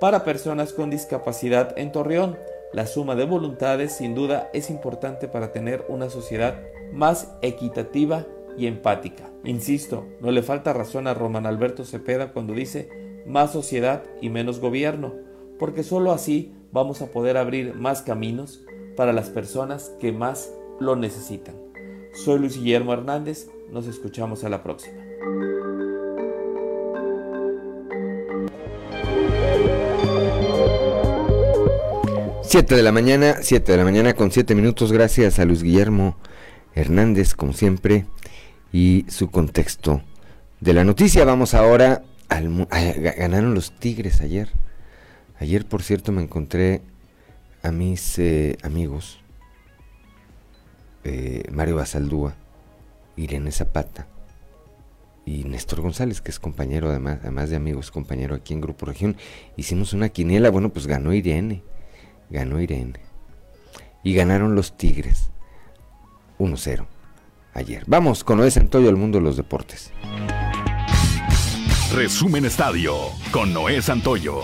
para personas con discapacidad en Torreón. La suma de voluntades sin duda es importante para tener una sociedad más equitativa y empática. Insisto, no le falta razón a Román Alberto Cepeda cuando dice más sociedad y menos gobierno, porque sólo así vamos a poder abrir más caminos para las personas que más lo necesitan. Soy Luis Guillermo Hernández, nos escuchamos a la próxima. 7 de la mañana, 7 de la mañana con 7 minutos, gracias a Luis Guillermo Hernández, como siempre, y su contexto de la noticia. Vamos ahora al... ganaron los Tigres ayer. Ayer, por cierto, me encontré a mis eh, amigos, eh, Mario Basaldúa, Irene Zapata y Néstor González, que es compañero, además, además de amigos, compañero aquí en Grupo Región. Hicimos una quiniela, bueno, pues ganó Irene ganó Irene. Y ganaron los Tigres 1-0 ayer. Vamos con Noé Santoyo al mundo de los deportes. Resumen Estadio con Noé Santoyo.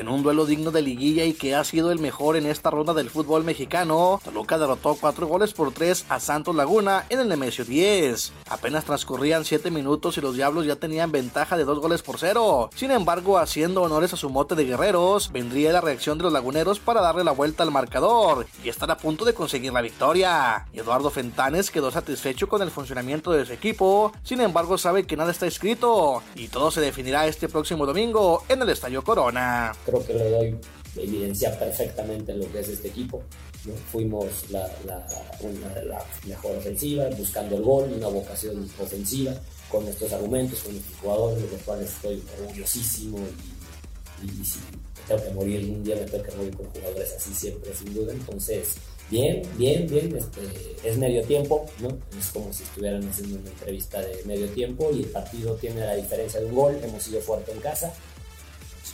En un duelo digno de liguilla y que ha sido el mejor en esta ronda del fútbol mexicano, Toluca derrotó 4 goles por 3 a Santos Laguna en el Nemesio 10. Apenas transcurrían 7 minutos y los Diablos ya tenían ventaja de 2 goles por 0. Sin embargo, haciendo honores a su mote de guerreros, vendría la reacción de los laguneros para darle la vuelta al marcador y estar a punto de conseguir la victoria. Eduardo Fentanes quedó satisfecho con el funcionamiento de su equipo, sin embargo sabe que nada está escrito y todo se definirá este próximo domingo en el Estadio Corona creo que le doy evidencia perfectamente lo que es este equipo. Fuimos la, una de las mejores ofensivas, buscando el gol, una vocación ofensiva, con estos argumentos, con estos jugadores, de los cuales estoy orgullosísimo y, si tengo que morir un día me tengo que morir con jugadores así siempre, sin duda. Entonces, bien, bien, bien, este, es medio tiempo, ¿no? Es como si estuvieran haciendo una entrevista de medio tiempo y el partido tiene la diferencia de un gol, hemos sido fuerte en casa,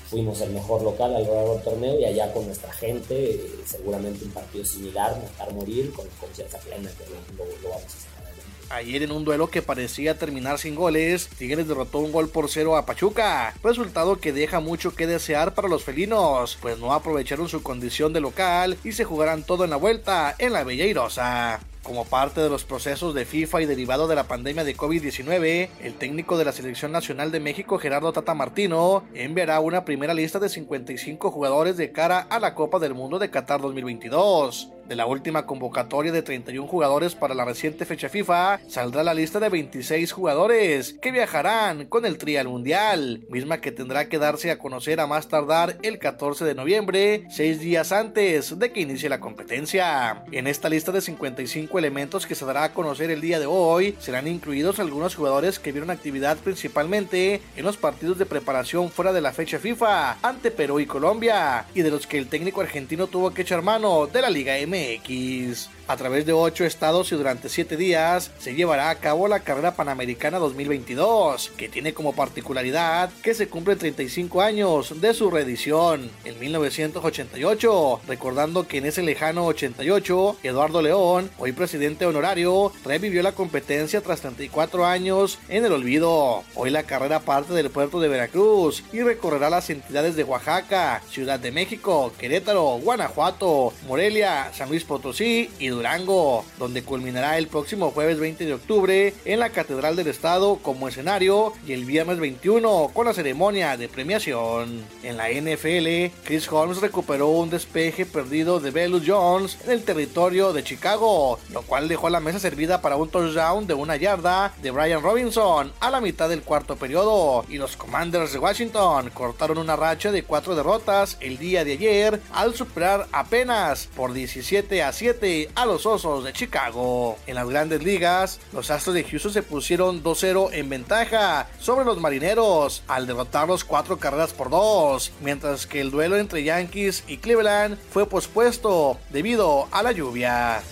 fuimos el mejor local a lo largo del torneo y allá con nuestra gente, seguramente un partido similar, matar, morir, con confianza plena que lo, lo, vamos a sacar adelante. Ayer en un duelo que parecía terminar sin goles, Tigres derrotó un gol por cero a Pachuca, resultado que deja mucho que desear para los felinos, pues no aprovecharon su condición de local y se jugarán todo en la vuelta en la Bella Irosa. Como parte de los procesos de FIFA y derivado de la pandemia de COVID-19, el técnico de la Selección Nacional de México, Gerardo Tata Martino, enviará una primera lista de 55 jugadores de cara a la Copa del Mundo de Qatar 2022. De la última convocatoria de 31 jugadores para la reciente fecha FIFA, saldrá la lista de 26 jugadores que viajarán con el Trial Mundial, misma que tendrá que darse a conocer a más tardar el 14 de noviembre, seis días antes de que inicie la competencia. En esta lista de 55 elementos que se dará a conocer el día de hoy, serán incluidos algunos jugadores que vieron actividad principalmente en los partidos de preparación fuera de la fecha FIFA ante Perú y Colombia, y de los que el técnico argentino tuvo que echar mano de la Liga M MX. A través de ocho estados y durante siete días se llevará a cabo la carrera panamericana 2022, que tiene como particularidad que se cumplen 35 años de su reedición en 1988, recordando que en ese lejano 88, Eduardo León, hoy presidente honorario, revivió la competencia tras 34 años en el olvido. Hoy la carrera parte del puerto de Veracruz y recorrerá las entidades de Oaxaca, Ciudad de México, Querétaro, Guanajuato, Morelia, San Luis Potosí y Durango, donde culminará el próximo jueves 20 de octubre en la Catedral del Estado como escenario y el viernes 21 con la ceremonia de premiación. En la NFL, Chris Holmes recuperó un despeje perdido de Velus Jones en el territorio de Chicago, lo cual dejó la mesa servida para un touchdown de una yarda de Brian Robinson a la mitad del cuarto periodo y los Commanders de Washington cortaron una racha de cuatro derrotas el día de ayer al superar apenas por 17 a 7 a los Osos de Chicago. En las grandes ligas, los Astros de Houston se pusieron 2-0 en ventaja sobre los Marineros al derrotarlos 4 carreras por 2, mientras que el duelo entre Yankees y Cleveland fue pospuesto debido a la lluvia.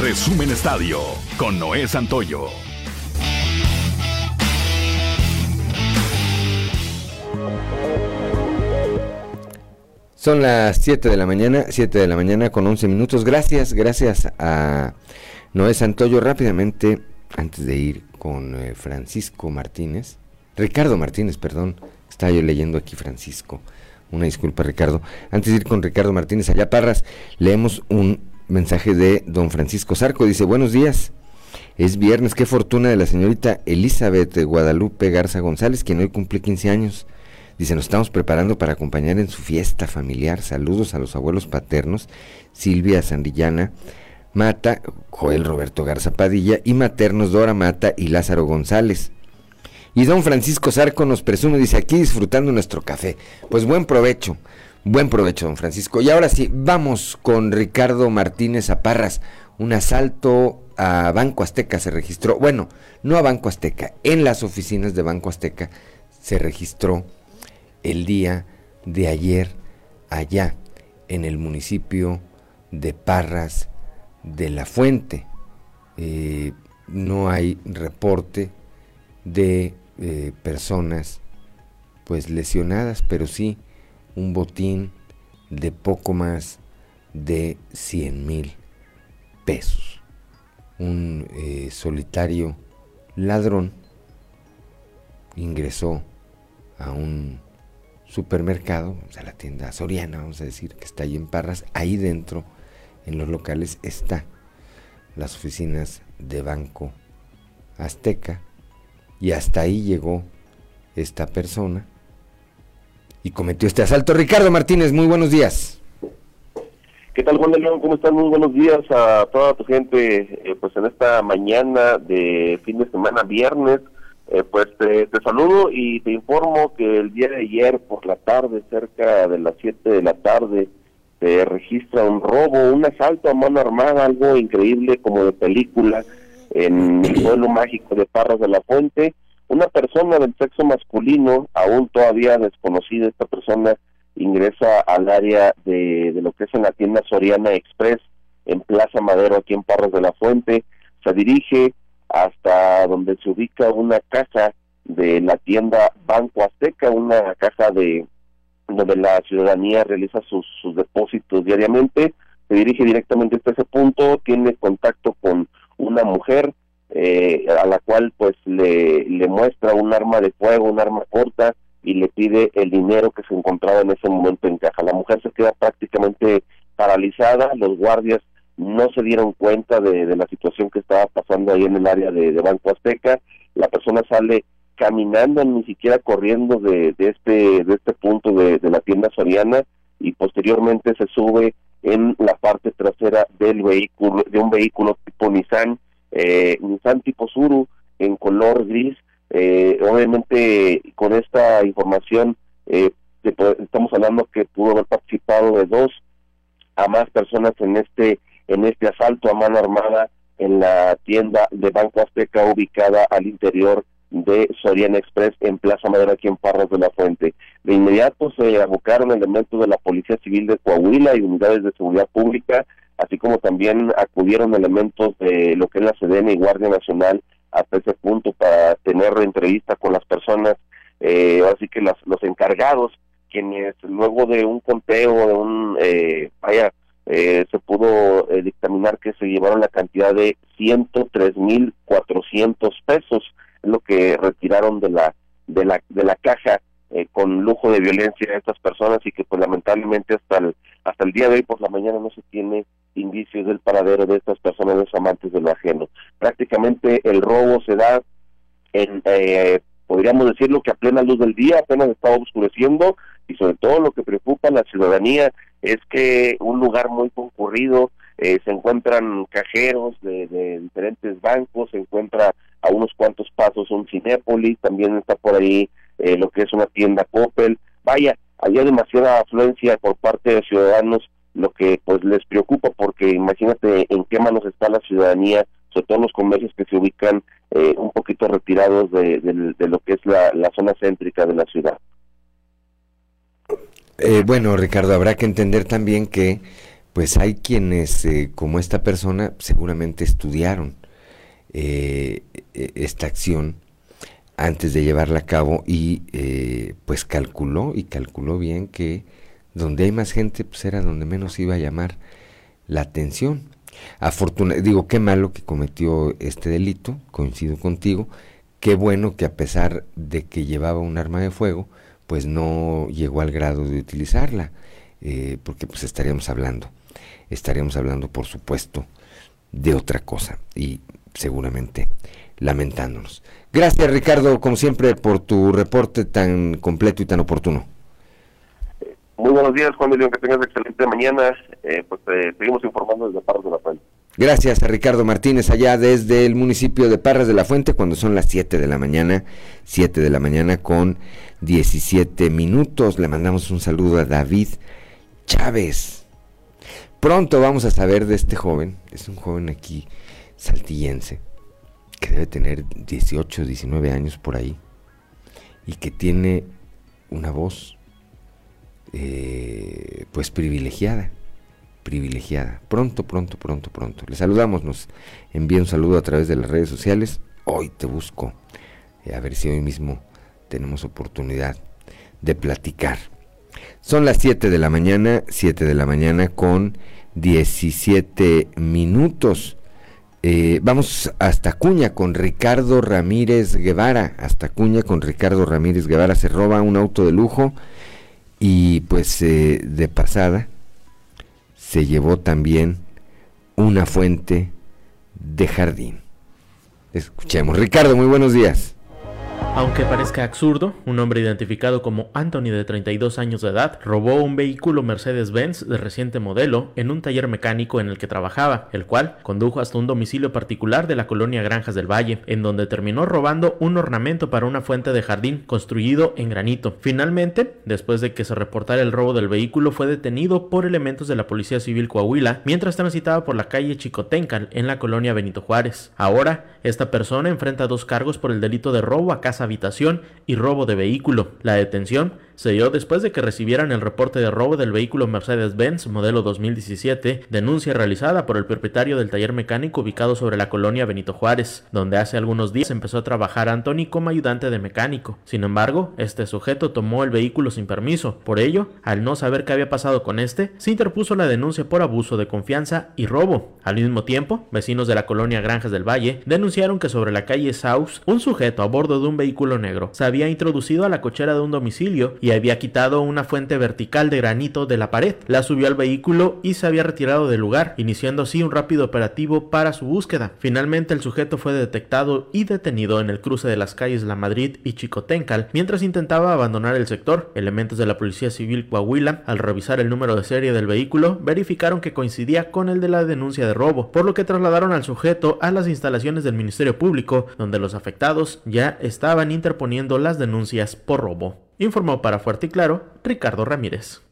Resumen Estadio con Noé Santoyo. Son las 7 de la mañana, 7 de la mañana con 11 minutos. Gracias, gracias a Noé Santoyo. Rápidamente, antes de ir con eh, Francisco Martínez, Ricardo Martínez, perdón, estaba yo leyendo aquí Francisco, una disculpa Ricardo. Antes de ir con Ricardo Martínez allá Parras, leemos un mensaje de don Francisco Zarco, dice, buenos días, es viernes, qué fortuna de la señorita Elizabeth Guadalupe Garza González, quien hoy cumple 15 años. Dice, nos estamos preparando para acompañar en su fiesta familiar. Saludos a los abuelos paternos, Silvia Sandillana, Mata, Joel Roberto Garza Padilla y maternos Dora Mata y Lázaro González. Y don Francisco Zarco nos presume, dice, aquí disfrutando nuestro café. Pues buen provecho, buen provecho, don Francisco. Y ahora sí, vamos con Ricardo Martínez Aparras. Un asalto a Banco Azteca se registró, bueno, no a Banco Azteca, en las oficinas de Banco Azteca se registró el día de ayer allá en el municipio de Parras de la Fuente. Eh, no hay reporte de eh, personas pues lesionadas, pero sí un botín de poco más de 100 mil pesos. Un eh, solitario ladrón ingresó a un supermercado, o sea, la tienda Soriana, vamos a decir, que está ahí en Parras, ahí dentro, en los locales, está las oficinas de Banco Azteca, y hasta ahí llegó esta persona y cometió este asalto. Ricardo Martínez, muy buenos días. ¿Qué tal Juan de León? ¿Cómo están? Muy buenos días a toda tu gente. Eh, pues en esta mañana de fin de semana, viernes, eh, pues te, saludo y te informo que el día de ayer por la tarde, cerca de las 7 de la tarde, se registra un robo, un asalto a mano armada, algo increíble como de película en el pueblo mágico de Parras de la Fuente. Una persona del sexo masculino, aún todavía desconocida, esta persona ingresa al área de, de lo que es en la tienda Soriana Express en Plaza Madero, aquí en Parras de la Fuente. Se dirige hasta donde se ubica una casa de la tienda Banco Azteca, una casa de donde la ciudadanía realiza sus, sus depósitos diariamente, se dirige directamente hasta ese punto, tiene contacto con una mujer eh, a la cual pues le, le muestra un arma de fuego, un arma corta y le pide el dinero que se encontraba en ese momento en caja. La mujer se queda prácticamente paralizada, los guardias no se dieron cuenta de, de la situación que estaba pasando ahí en el área de, Banco Azteca, la persona sale caminando, ni siquiera corriendo de, de este de este punto de, la tienda Soriana y posteriormente se sube en la parte trasera del vehículo, de un vehículo tipo Nissan, eh, Nissan tipo Suru en color gris. Eh, obviamente con esta información eh, estamos hablando que pudo haber participado de dos a más personas en este en este asalto a mano armada en la tienda de Banco Azteca ubicada al interior de Soriana Express en Plaza Madera, aquí en Parras de la Fuente. De inmediato se abocaron elementos de la Policía Civil de Coahuila y unidades de seguridad pública, así como también acudieron elementos de lo que es la CDN y Guardia Nacional hasta ese punto para tener entrevista con las personas, eh, así que los encargados, quienes luego de un conteo, de un, eh, vaya, eh, se pudo eh, dictaminar que se llevaron la cantidad de 103.400 pesos lo que retiraron de la de la de la caja eh, con lujo de violencia a estas personas y que pues lamentablemente hasta el hasta el día de hoy por la mañana no se tiene indicios del paradero de estas personas los amantes de lo ajeno. Prácticamente el robo se da en eh, podríamos decirlo que a plena luz del día apenas estaba oscureciendo y sobre todo lo que preocupa a la ciudadanía es que un lugar muy concurrido eh, se encuentran cajeros de, de diferentes bancos se encuentra a unos cuantos pasos un Cinépolis, también está por ahí eh, lo que es una tienda Coppel. Vaya, había demasiada afluencia por parte de ciudadanos, lo que pues les preocupa porque imagínate en qué manos está la ciudadanía, sobre todo los comercios que se ubican eh, un poquito retirados de, lo que es la, zona céntrica de la ciudad. Eh, bueno, Ricardo, habrá que entender también que pues hay quienes, como esta persona, seguramente estudiaron eh, e, esta acción antes de llevarla a cabo y eh, pues calculó y calculó bien que donde hay más gente pues era donde menos iba a llamar la atención. Afortuna digo, qué malo que cometió este delito, coincido contigo, qué bueno que a pesar de que llevaba un arma de fuego, pues no llegó al grado de utilizarla, eh, porque pues estaríamos hablando, estaríamos hablando por supuesto de otra cosa y seguramente lamentándonos. Gracias Ricardo, como siempre, por tu reporte tan completo y tan oportuno. Muy buenos días, Juan León, que tengas excelente mañana. Eh, pues eh, seguimos informando desde Parras de la Fuente. Gracias a Ricardo Martínez allá desde el municipio de Parras de la Fuente cuando son las 7 de la mañana, 7 de la mañana con 17 minutos. Le mandamos un saludo a David Chávez. Pronto vamos a saber de este joven, es un joven aquí saltillense, que debe tener 18, 19 años por ahí, y que tiene una voz eh, pues privilegiada, privilegiada. Pronto, pronto, pronto, pronto. Le saludamos, nos envía un saludo a través de las redes sociales. Hoy te busco, eh, a ver si hoy mismo tenemos oportunidad de platicar. Son las 7 de la mañana, 7 de la mañana con 17 minutos. Eh, vamos hasta Cuña con Ricardo Ramírez Guevara. Hasta Cuña con Ricardo Ramírez Guevara. Se roba un auto de lujo y pues eh, de pasada se llevó también una fuente de jardín. Escuchemos. Ricardo, muy buenos días. Aunque parezca absurdo, un hombre identificado como Anthony de 32 años de edad robó un vehículo Mercedes-Benz de reciente modelo en un taller mecánico en el que trabajaba, el cual condujo hasta un domicilio particular de la colonia Granjas del Valle, en donde terminó robando un ornamento para una fuente de jardín construido en granito. Finalmente, después de que se reportara el robo del vehículo, fue detenido por elementos de la Policía Civil Coahuila mientras transitaba por la calle Chicotencal en la colonia Benito Juárez. Ahora, esta persona enfrenta dos cargos por el delito de robo a casa habitación y robo de vehículo. La detención se dio después de que recibieran el reporte de robo del vehículo Mercedes-Benz modelo 2017, denuncia realizada por el propietario del taller mecánico ubicado sobre la colonia Benito Juárez, donde hace algunos días empezó a trabajar Anthony como ayudante de mecánico. Sin embargo, este sujeto tomó el vehículo sin permiso. Por ello, al no saber qué había pasado con este, se interpuso la denuncia por abuso de confianza y robo. Al mismo tiempo, vecinos de la colonia Granjas del Valle denunciaron que sobre la calle South, un sujeto a bordo de un vehículo negro se había introducido a la cochera de un domicilio y había quitado una fuente vertical de granito de la pared, la subió al vehículo y se había retirado del lugar, iniciando así un rápido operativo para su búsqueda. Finalmente el sujeto fue detectado y detenido en el cruce de las calles La Madrid y Chicotencal mientras intentaba abandonar el sector. Elementos de la Policía Civil Coahuila, al revisar el número de serie del vehículo, verificaron que coincidía con el de la denuncia de robo, por lo que trasladaron al sujeto a las instalaciones del Ministerio Público, donde los afectados ya estaban interponiendo las denuncias por robo. Informó para Fuerte y Claro Ricardo Ramírez.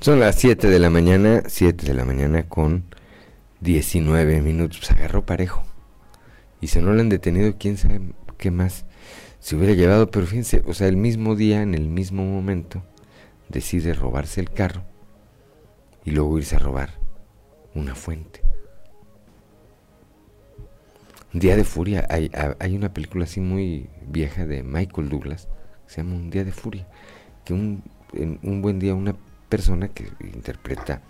Son las 7 de la mañana, 7 de la mañana con 19 minutos. Se agarró parejo. Y si no lo han detenido, quién sabe qué más se hubiera llevado. Pero fíjense, o sea, el mismo día, en el mismo momento, decide robarse el carro y luego irse a robar una fuente. Día de Furia. Hay, hay, una película así muy vieja de Michael Douglas. Que se llama Un Día de Furia. Que un, en un buen día una persona que interpreta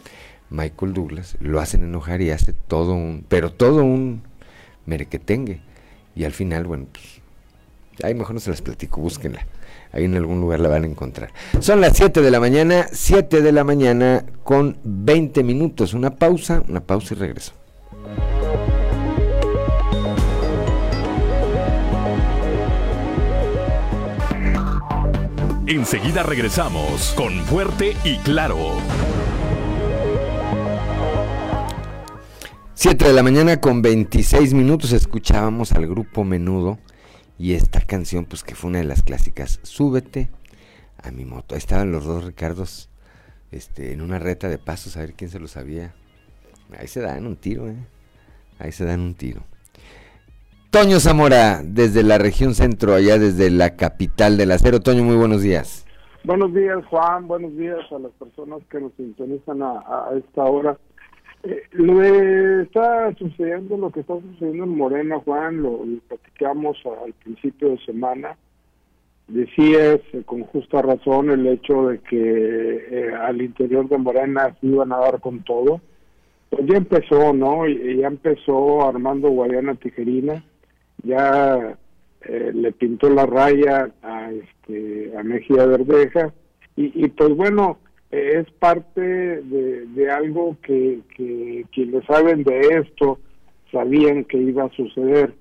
Michael Douglas lo hacen enojar y hace todo un... Pero todo un merequetengue. Y al final, bueno, pues... Ahí mejor no se las platico, búsquenla. Ahí en algún lugar la van a encontrar. Son las 7 de la mañana, 7 de la mañana con 20 minutos. Una pausa, una pausa y regreso. Enseguida regresamos con Fuerte y Claro. 7 de la mañana con 26 minutos escuchábamos al grupo Menudo y esta canción pues que fue una de las clásicas, Súbete a mi moto. Ahí estaban los dos Ricardos este, en una reta de pasos a ver quién se lo sabía. Ahí se dan un tiro, ¿eh? Ahí se dan un tiro. Toño Zamora, desde la región centro, allá desde la capital del acero. Toño, muy buenos días. Buenos días, Juan. Buenos días a las personas que nos sintonizan a, esta hora. Eh, lo está sucediendo, lo que está sucediendo en Morena, Juan, lo, platicamos al principio de semana. decías eh, con justa razón el hecho de que eh, al interior de Morena se iban a dar con todo. Pues ya empezó, ¿no? Ya empezó Armando Guadiana Tijerina, ya eh, le pintó la raya a, este, a Mejía Verdeja, y, y pues bueno, es parte de, de algo que, que quienes saben de esto sabían que iba a suceder.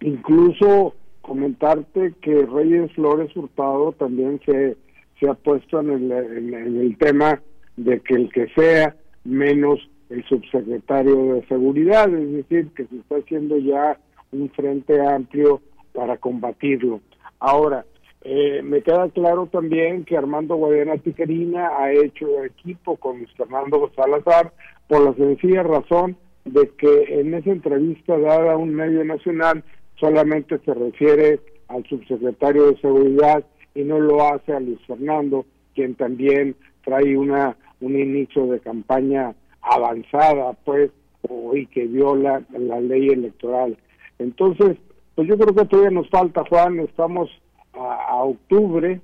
Incluso comentarte que Reyes Flores Hurtado también se, se ha puesto en el, en, el tema de que el que sea menos el subsecretario de Seguridad, es decir, que se está haciendo ya un frente amplio para combatirlo. Ahora, eh, me queda claro también que Armando Guadiana Tijerina ha hecho equipo con Luis Fernando Salazar por la sencilla razón de que en esa entrevista dada a un medio nacional solamente se refiere al subsecretario de Seguridad y no lo hace a Luis Fernando, quien también trae una un inicio de campaña avanzada, pues, y que viola la ley electoral. Entonces, pues yo creo que todavía nos falta, Juan, estamos a, octubre,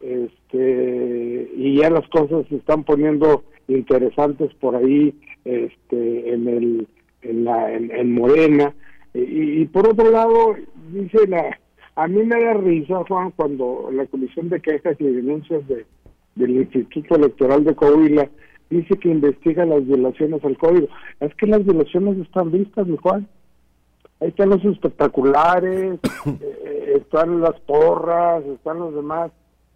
este, y ya las cosas se están poniendo interesantes por ahí, este, en el, en la, en Morena, y, por otro lado, dice la, a mí me da risa, Juan, cuando la Comisión de Quejas y Denuncias de, del Instituto Electoral de Coahuila dice que investiga las violaciones al código. Es que las violaciones están vistas, mi Juan. Ahí están los espectaculares, eh, están las porras, están los demás.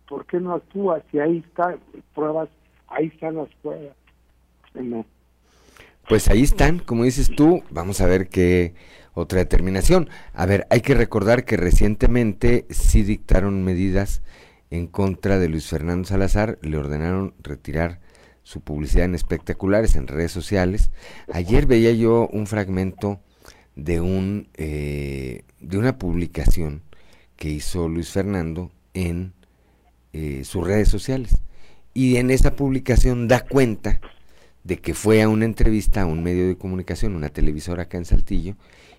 ¿Por qué no actúa? Si ahí están pruebas, ahí están las pruebas. No. Pues ahí están, como dices tú, vamos a ver qué otra determinación. A ver, hay que recordar que recientemente sí dictaron medidas en contra de Luis Fernando Salazar, le ordenaron retirar su publicidad en espectaculares en redes sociales. Ayer veía yo un fragmento de un eh, de una publicación que hizo Luis Fernando en eh, sus redes sociales. Y en esa publicación da cuenta de que fue a una entrevista a un medio de comunicación, una televisora acá en Saltillo,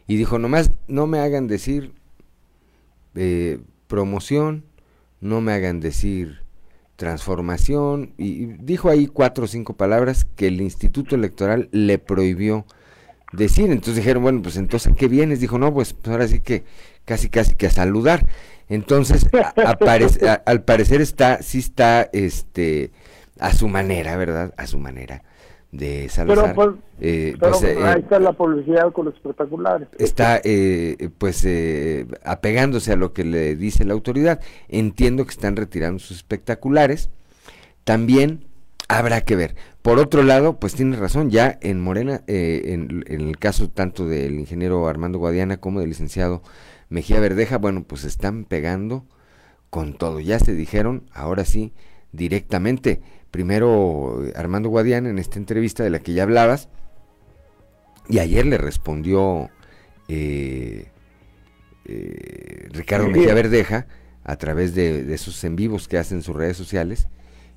y dijo, nomás no me hagan decir eh, promoción, no me hagan decir transformación, y, dijo ahí cuatro o cinco palabras que el Instituto Electoral le prohibió decir. Entonces dijeron, bueno, pues entonces, ¿qué vienes? Dijo, no, pues, pues ahora sí que casi, casi que a saludar. Entonces, al parecer está, sí está, este, a su manera, ¿verdad? A su manera de Salazar. Pero, pues, eh, pues, eh, ahí está la publicidad con los espectaculares. Está eh, pues apegándose a lo que le dice la autoridad. Entiendo que están retirando sus espectaculares. También habrá que ver. Por otro lado, pues tiene razón, ya en Morena, en, en, el caso tanto del ingeniero Armando Guadiana como del licenciado Mejía Verdeja, bueno, pues están pegando con todo. Ya se dijeron, ahora sí, directamente primero Armando Guadiana en esta entrevista de la que ya hablabas, y ayer le respondió eh, eh, Ricardo Mejía Verdeja a través de, de, esos en vivos que hacen en sus redes sociales,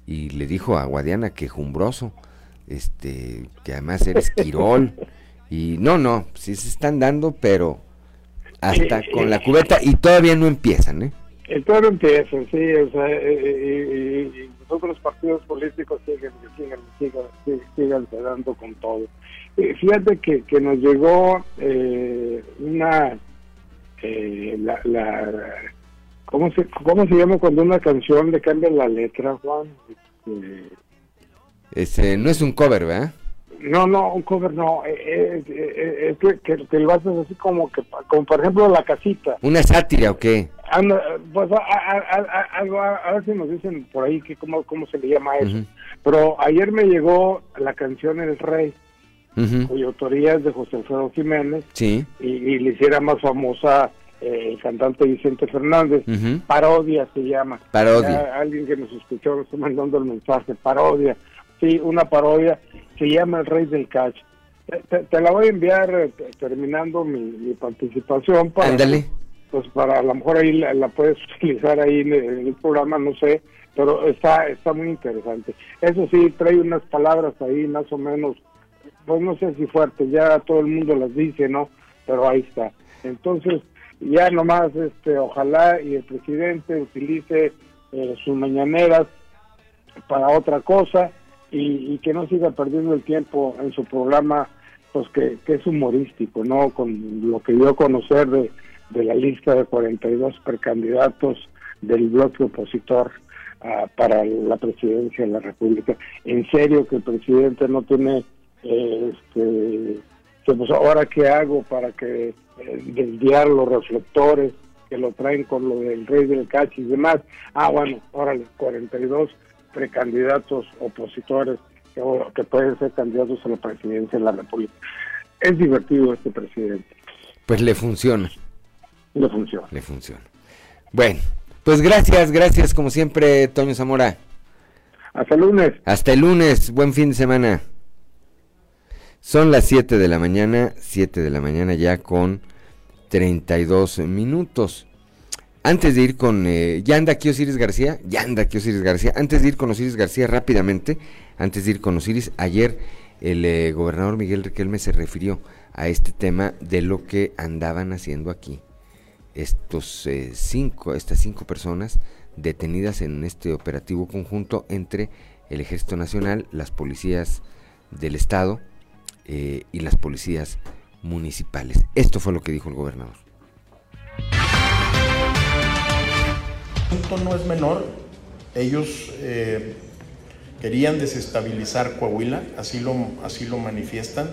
y le dijo a Guadiana que jumbroso, este, que además eres Quirol, y no, no, sí se están dando, pero hasta con la cubeta y todavía no empiezan, ¿eh? Todavía no empiezan, sí, o sea, y, los otros partidos políticos siguen, siguen, siguen, siguen dando con todo. fíjate que, que nos llegó eh, una, eh, la, la, ¿cómo se, ¿cómo se llama cuando una canción le cambia la letra, Juan? Este, no es un cover, ¿verdad? No, no, un cover no, eh, eh, es, que, que, que, lo haces así como que, como por ejemplo La Casita. ¿Una sátira o qué? pues algo, a, ver si nos dicen por ahí que cómo, cómo se le llama eso. Pero ayer me llegó la canción El Rey, cuya autoría es de José Alfredo Jiménez, sí. y, le hiciera más famosa eh, el cantante Vicente Fernández. Parodia se llama. Parodia. alguien que nos escuchó nos está mandando el mensaje, parodia. Sí, una parodia se llama El Rey del Catch. Te, la voy a enviar eh, terminando mi, participación para, Ándale. pues para a lo mejor ahí la, puedes utilizar ahí en el, programa, no sé, pero está está muy interesante. Eso sí, trae unas palabras ahí más o menos, pues no sé si fuertes, ya todo el mundo las dice, ¿no? Pero ahí está. Entonces, ya nomás, este, ojalá y el presidente utilice eh, sus mañaneras para otra cosa y, que no siga perdiendo el tiempo en su programa, pues que, es humorístico, ¿no? Con lo que dio a conocer de, de la lista de 42 precandidatos del bloque opositor ah, para la presidencia de la República. En serio que el presidente no tiene, eh, este, pues ahora qué hago para que eh, desviar los reflectores que lo traen con lo del rey del cachi y demás. Ah, bueno, órale, 42 precandidatos opositores que, que pueden ser candidatos a la presidencia de la República. Es divertido este presidente. Pues le funciona. Le funciona. Le funciona. Bueno, pues gracias, gracias como siempre, Toño Zamora. Hasta el lunes. Hasta el lunes, buen fin de semana. Son las 7 de la mañana, 7 de la mañana ya con 32 minutos. Antes de ir con... Eh, ya anda aquí Osiris García, ya anda aquí Osiris García. Antes de ir con Osiris García rápidamente, antes de ir con Osiris, ayer el eh, gobernador Miguel Riquelme se refirió a este tema de lo que andaban haciendo aquí estos eh, cinco, estas cinco personas detenidas en este operativo conjunto entre el Ejército Nacional, las policías del Estado y las policías municipales. Esto fue lo que dijo el gobernador. no es menor. Ellos eh, querían desestabilizar Coahuila, así lo, así lo manifiestan.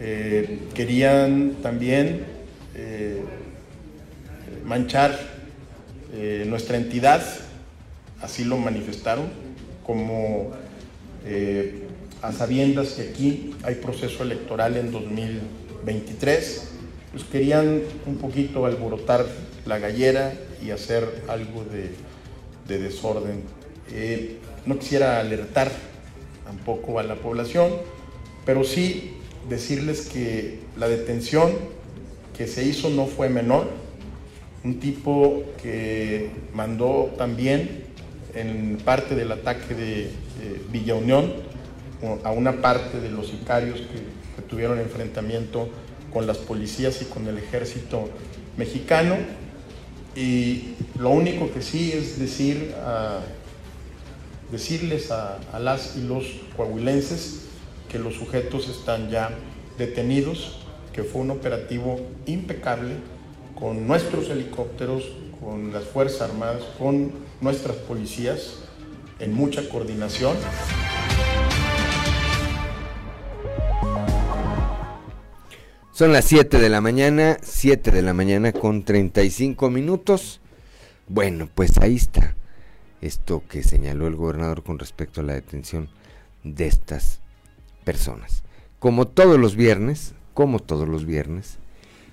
Eh, querían también eh, manchar nuestra entidad, así lo manifestaron, como a sabiendas que aquí hay proceso electoral en 2023, pues querían un poquito alborotar la gallera y hacer algo de, desorden. Eh, no quisiera alertar tampoco a la población, pero sí decirles que la detención que se hizo no fue menor. Un tipo que mandó también en parte del ataque de Villa Unión a una parte de los sicarios que, tuvieron enfrentamiento con las policías y con el ejército mexicano. Y lo único que sí es decir, decirles a, las y los coahuilenses que los sujetos están ya detenidos, que fue un operativo impecable con nuestros helicópteros, con las Fuerzas Armadas, con nuestras policías, en mucha coordinación. Son las 7 de la mañana, 7 de la mañana con 35 minutos. Bueno, pues ahí está esto que señaló el gobernador con respecto a la detención de estas personas. Como todos los viernes, como todos los viernes,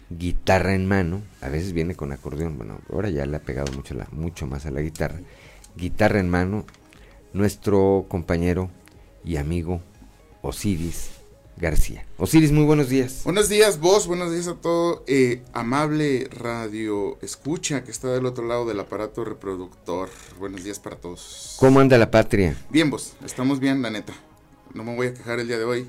guitarra en mano, a veces viene con acordeón, bueno, ahora ya le ha pegado mucho, la, mucho más a la guitarra, guitarra en mano, nuestro compañero y amigo Osiris García. Osiris, muy buenos días. Buenos días, vos, buenos días a todo eh, amable radio escucha que está del otro lado del aparato reproductor. Buenos días para todos. ¿Cómo anda la patria? Bien, vos, estamos bien, la neta. No me voy a quejar el día de hoy.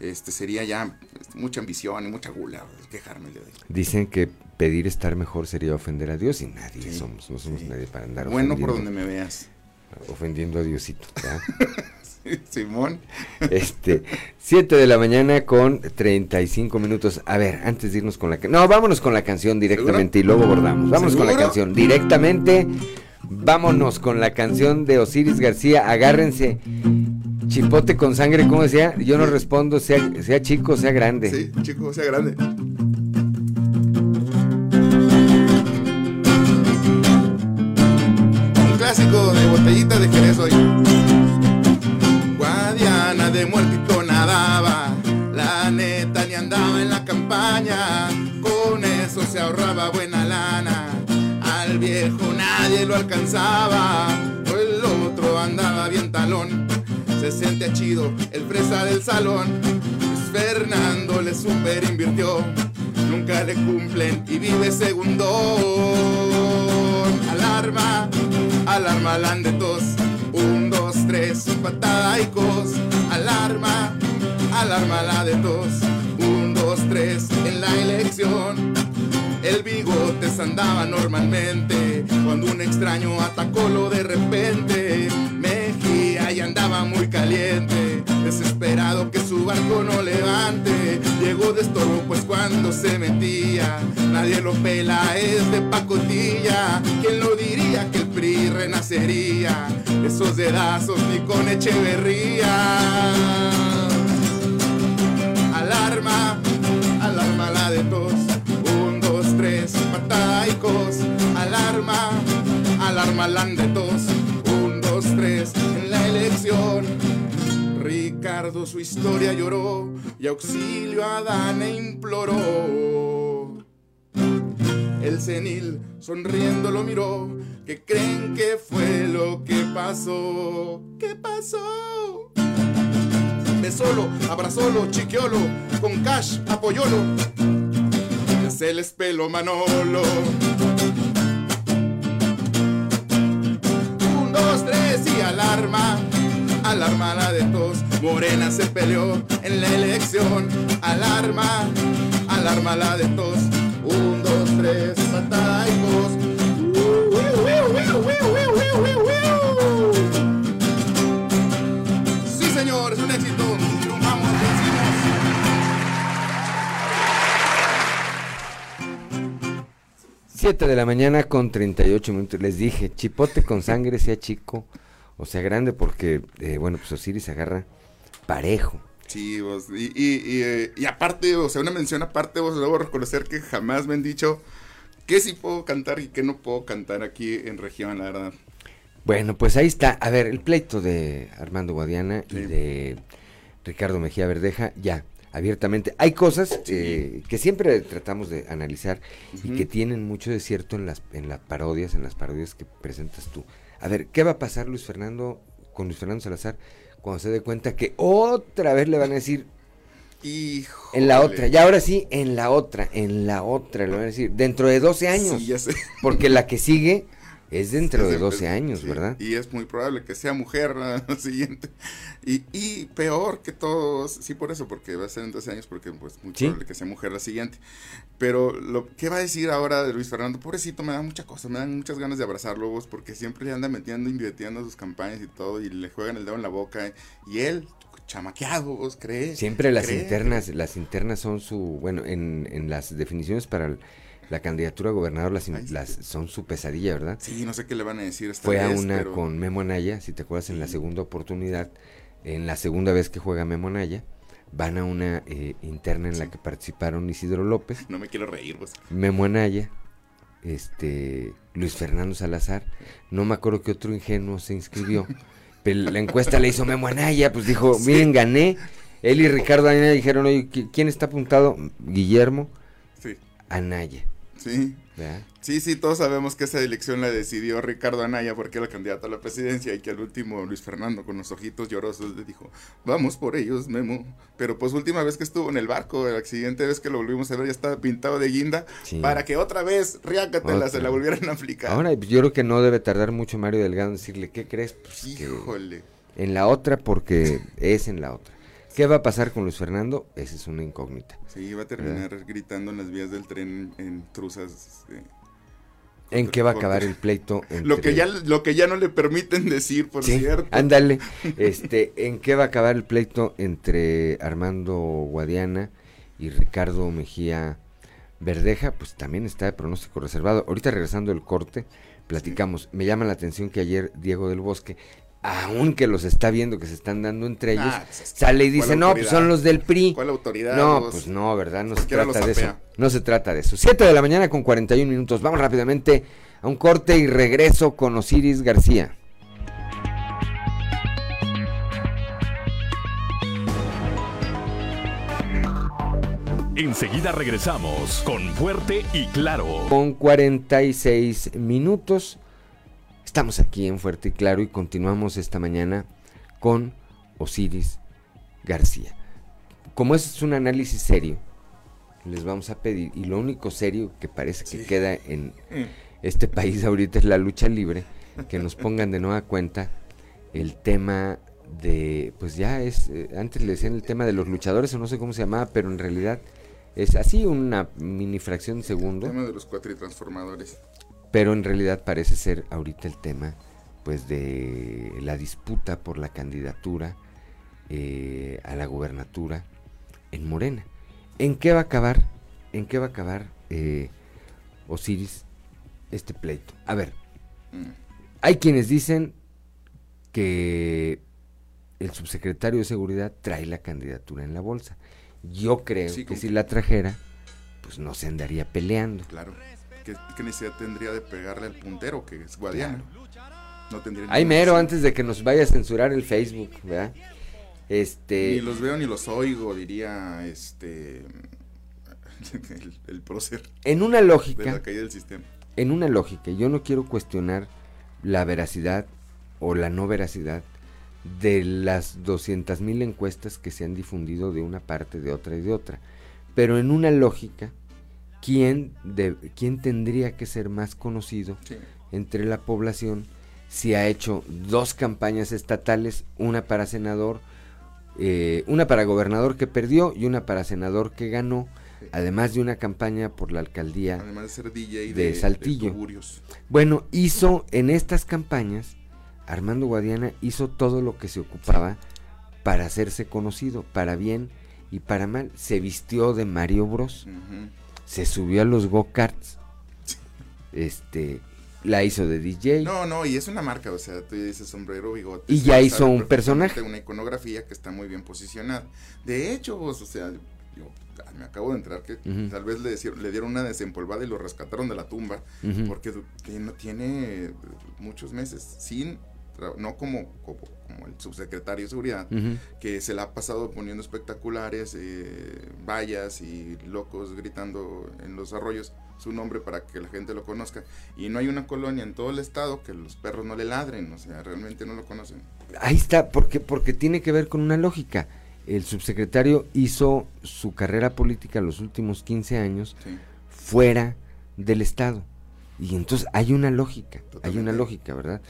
Este sería ya mucha ambición y mucha gula quejarme el día de hoy. Dicen que pedir estar mejor sería ofender a Dios y nadie somos, no somos nadie para andar Bueno por donde me veas. Ofendiendo a Diosito. Simón. Este, 7 de la mañana con 35 minutos. A ver, antes de irnos con la No, vámonos con la canción directamente y luego bordamos. Vámonos con la canción directamente. Vámonos con la canción de Osiris García. Agárrense. Chipote con sangre, ¿cómo decía? Yo no respondo, sea, sea chico, sea grande. Sí, chico, sea grande. Se ahorraba buena lana, al viejo nadie lo alcanzaba, el otro andaba bien talón, se sentía chido el fresa del salón, pues Fernando le super invirtió, nunca le cumplen y vive segundo, alarma, alarma de tos un, dos, tres, patada y cos. Alarma, alarma la de tos. Un, dos, tres en la elección. El bigote se andaba normalmente cuando un extraño atacó lo de repente. Mejía y andaba muy caliente, desesperado que su barco no levante. Llegó de estorbo pues cuando se metía, nadie lo pela, es de pacotilla. ¿Quién lo diría que el PRI renacería? Esos dedazos ni con Echeverría. Alarma, alarma la de tos. Pataicos. Alarma, alarma la de tos. Un, dos, tres, en la elección. Ricardo su historia lloró y auxilio a Dana imploró. El senil sonriendo lo miró. ¿Qué creen que fue lo que pasó? ¿Qué pasó? Besolo, abrazolo, chiquiolo, con cash, apoyolo. Se les pelo Manolo. Un, dos, tres y alarma. Alarma la de tos. Morena se peleó en la elección. Alarma, alarma la de tos. Un, dos, tres, pataicos. Sí, 7 de la mañana con 38 minutos. Les dije, chipote con sangre, sea chico o sea grande, porque, eh, bueno, pues Osiris agarra parejo. Sí, vos, eh, y, aparte, o sea, una mención aparte, vos debo reconocer que jamás me han dicho que sí puedo cantar y que no puedo cantar aquí en región, la verdad. Bueno, pues ahí está. A ver, el pleito de Armando Guadiana y de Ricardo Mejía Verdeja, ya, abiertamente. Hay cosas eh, que siempre tratamos de analizar y que tienen mucho de cierto en las, en las parodias, en las parodias que presentas tú. A ver, ¿qué va a pasar Luis Fernando con Luis Fernando Salazar cuando se dé cuenta que otra vez le van a decir en la otra, y ahora sí, en la otra, en la otra, le van a decir, dentro de 12 años. Sí, ya sé. Porque la que sigue es dentro de sí, 12 pues, años, sí, ¿verdad? Y es muy probable que sea mujer la siguiente. Y, y peor que todos, sí por eso, porque va a ser en 12 años, porque pues muy Sí. probable que sea mujer la siguiente. Pero lo ¿qué va a decir ahora de Luis Fernando? Pobrecito, me da mucha cosa, me dan muchas ganas de abrazarlo vos, porque siempre le anda metiendo, invirtiendo sus campañas y todo, y le juegan el dedo en la boca. Y él, chamaqueado, vos, cree. Siempre las internas, las internas son su, bueno, en, en las definiciones para el- la candidatura a gobernador las, son su pesadilla, ¿verdad? Sí, no sé qué le van a decir esta Fue a una pero- con Memo Anaya, si te acuerdas, en la segunda oportunidad, en la segunda vez que juega Memo Anaya, van a una eh, interna en la que participaron Isidro López, No me quiero reír, vos. Memo Anaya, este, Luis Fernando Salazar, no me acuerdo qué otro ingenuo se inscribió, pero la encuesta le hizo Memo Anaya, pues dijo, miren, gané, él y Ricardo Anaya dijeron, oye, ¿qui- ¿quién está apuntado? Guillermo Sí. Anaya, Sí. ¿verdad? Sí, sí, todos sabemos que esa elección la decidió Ricardo Anaya porque era el candidato a la presidencia y que al último Luis Fernando con los ojitos llorosos le dijo, vamos por ellos, Memo. Pero pues última vez que estuvo en el barco, la siguiente vez que lo volvimos a ver ya estaba pintado de guinda Sí. para que otra vez, riácatela, se la volvieran a aplicar. Ahora, pues, yo creo que no debe tardar mucho Mario Delgado en decirle, ¿qué crees? Pues que Híjole. en la otra porque es en la otra. ¿Qué va a pasar con Luis Fernando? Esa es una incógnita. Sí, iba a terminar gritando en las vías del tren en truzas. eh, ¿En qué va a acabar el pleito? Lo que, entre- ya, lo que ya no le permiten decir, por Sí, cierto. ándale. Este, ¿En qué va a acabar el pleito entre Armando Guadiana y Ricardo Mejía Verdeja? Pues también está de pronóstico reservado. Ahorita regresando del corte, platicamos. Me llama la atención que ayer Diego del Bosque, aunque los está viendo que se están dando entre ellos, Ah, pues es que, sale y ¿cuál dice, no, pues son los del PRI. ¿Cuál autoridad? No, pues no, ¿verdad? No se trata de eso. No se trata de eso. 7 de la mañana con 41 minutos. Vamos rápidamente a un corte y regreso con Osiris García. Enseguida regresamos con Fuerte y Claro. Con 46 minutos. Estamos aquí en Fuerte y Claro y continuamos esta mañana con Osiris García. Como es un análisis serio, les vamos a pedir, y lo único serio que parece que queda en Mm. este país ahorita es la lucha libre, que nos pongan de nueva cuenta el tema de, pues ya es, eh, antes le decían el tema de los luchadores o no sé cómo se llamaba, pero en realidad Es así una mini fracción de segundo. El tema de los cuatritransformadores. Pero en realidad parece ser ahorita el tema pues de la disputa por la candidatura eh, a la gubernatura en Morena. ¿En qué va a acabar? ¿En qué va a acabar eh, Osiris este pleito? A ver, Mm. hay quienes dicen que el subsecretario de Seguridad trae la candidatura en la bolsa. Yo creo Sí, que si la trajera, pues no se andaría peleando. Claro. ¿Qué, qué necesidad tendría de pegarle al puntero que es Guadiana? No tendría Ay, mero, antes de que nos vaya a censurar el Facebook, ¿verdad? Este... Ni los veo ni los oigo, diría este el, el prócer. En una lógica. De la caída del sistema. En una lógica, yo no quiero cuestionar la veracidad o la no veracidad de las 200.000 encuestas que se han difundido de una parte, de otra y de otra. Pero en una lógica, ¿quién, de, quién tendría que ser más conocido Sí. entre la población si ha hecho dos campañas estatales, una para senador, eh, una para gobernador que perdió y una para senador que ganó, además de una campaña por la alcaldía Además de ser DJ de, de, Saltillo. de bueno, hizo en estas campañas, Armando Guadiana hizo todo lo que se ocupaba para hacerse conocido, para bien y para mal. Se vistió de Mario Bros. Se subió a los go-karts, este, la hizo de DJ. No, no, y es una marca, o sea, tú dices sombrero, bigote. Y ya hizo un personaje. Una iconografía que está muy bien posicionada. De hecho, vos, o sea, yo ah, me acabo de enterar que tal vez le, dieron- le dieron una desempolvada y lo rescataron de la tumba, porque du- tiene, muchos meses sin, no como, como, como el subsecretario de seguridad, que se la ha pasado poniendo espectaculares, eh, vallas y locos gritando en los arroyos su nombre para que la gente lo conozca. Y no hay una colonia en todo el estado que los perros no le ladren, o sea, realmente no lo conocen. Ahí está, porque, porque tiene que ver con una lógica. El subsecretario hizo su carrera política los últimos 15 años Sí. fuera del Estado. Y entonces hay una lógica, hay una lógica, ¿verdad?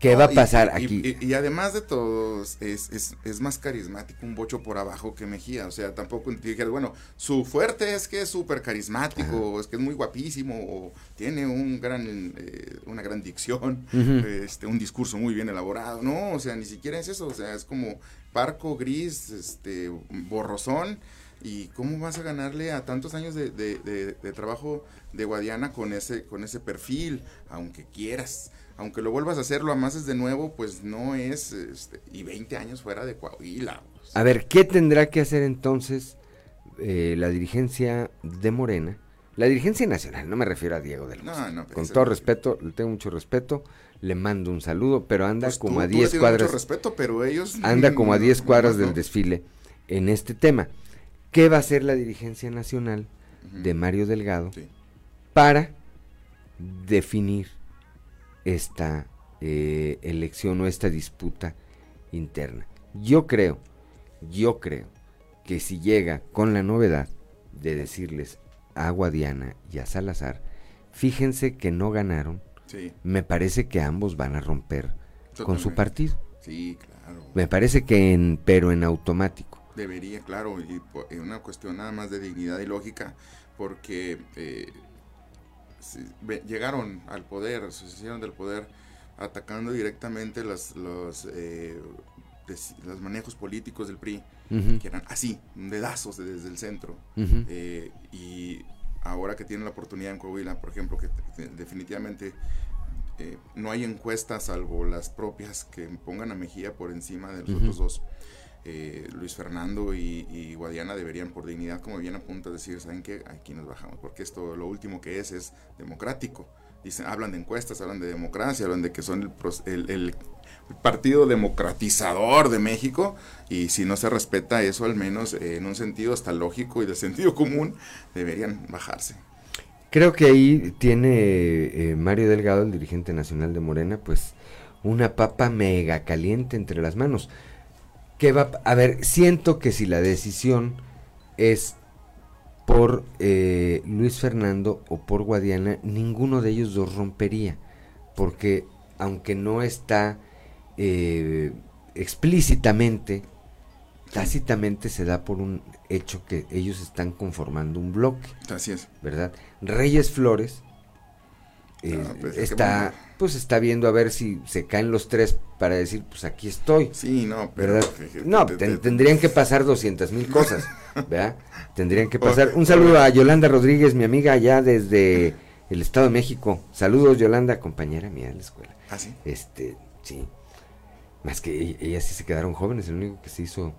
¿Qué No, va a y- pasar y- aquí? Y, y además de todo, es, es, es más carismático un bocho por abajo que Mejía. O sea, tampoco dijeras, bueno, su fuerte es que es súper carismático, es que es muy guapísimo, o tiene un gran, eh, una gran dicción, este, un discurso muy bien elaborado. No, o sea, ni siquiera es eso. O sea, es como parco, gris, este, borrosón. ¿Y cómo vas a ganarle a tantos años de, de- de- de trabajo de Guadiana con ese, con ese perfil? Aunque quieras. Aunque lo vuelvas a hacer, lo amases de nuevo, pues no es... Este, y 20 años fuera de Coahuila. pues. A ver, ¿qué tendrá que hacer entonces eh, la dirigencia de Morena? La dirigencia nacional, no me refiero a Diego No, Rosario. no, pero Con todo no- respeto, le tengo mucho respeto, le mando un saludo, pero anda Pues como tú- a tú le 10 tienes cuadras. mucho respeto, pero ellos... anda como a no, 10 cuadras del no. desfile en este tema. ¿Qué va a hacer la dirigencia nacional de Mario Delgado Sí. para definir esta eh, elección o esta disputa interna? Yo creo, yo creo que si llega con la novedad de decirles a Guadiana y a Salazar, fíjense que no ganaron, Sí, me parece que ambos van a romper con su partido. sí, claro. Me parece que en, pero en automático. Debería, claro, y y una cuestión nada más de dignidad y lógica, porque eh, llegaron al poder, se hicieron del poder atacando directamente las, los, eh, des- los manejos políticos del PRI, que eran así, dedazos de- desde el centro. Eh, y ahora que tienen la oportunidad en Coahuila, por ejemplo, que te- definitivamente eh, no hay encuestas salvo las propias que pongan a Mejía por encima de los otros dos. Eh, Luis Fernando y, Guadiana deberían por dignidad, como bien apunta, decir, ¿saben qué? Aquí nos bajamos, porque esto lo último que es es democrático. Dicen, hablan de encuestas, hablan de democracia, hablan de que son el, el- el partido democratizador de México y si no se respeta eso, al menos eh, en un sentido hasta lógico y de sentido común, deberían bajarse. Creo que ahí tiene eh, Mario Delgado, el dirigente nacional de Morena, pues una papa mega caliente entre las manos. Que va, a ver, siento que si la decisión es por eh, Luis Fernando o por Guadiana, ninguno de ellos dos rompería, porque aunque no está eh, explícitamente tácitamente se da por un hecho que ellos están conformando un bloque. Así es. ¿Verdad? Reyes Flores eh, pues, está. Pues está viendo a ver si se caen los tres para decir, pues aquí estoy. Sí, no, pero- ¿verdad? No, te- ten- te- tendrían que pasar 200 mil cosas, ¿verdad? Tendrían que pasar. Un saludo a Yolanda Rodríguez, mi amiga allá desde el Estado de México. Saludos, Yolanda, compañera mía de la escuela. ¿Ah, sí? Este, sí. Más que ellas sí se quedaron jóvenes, el único que se hizo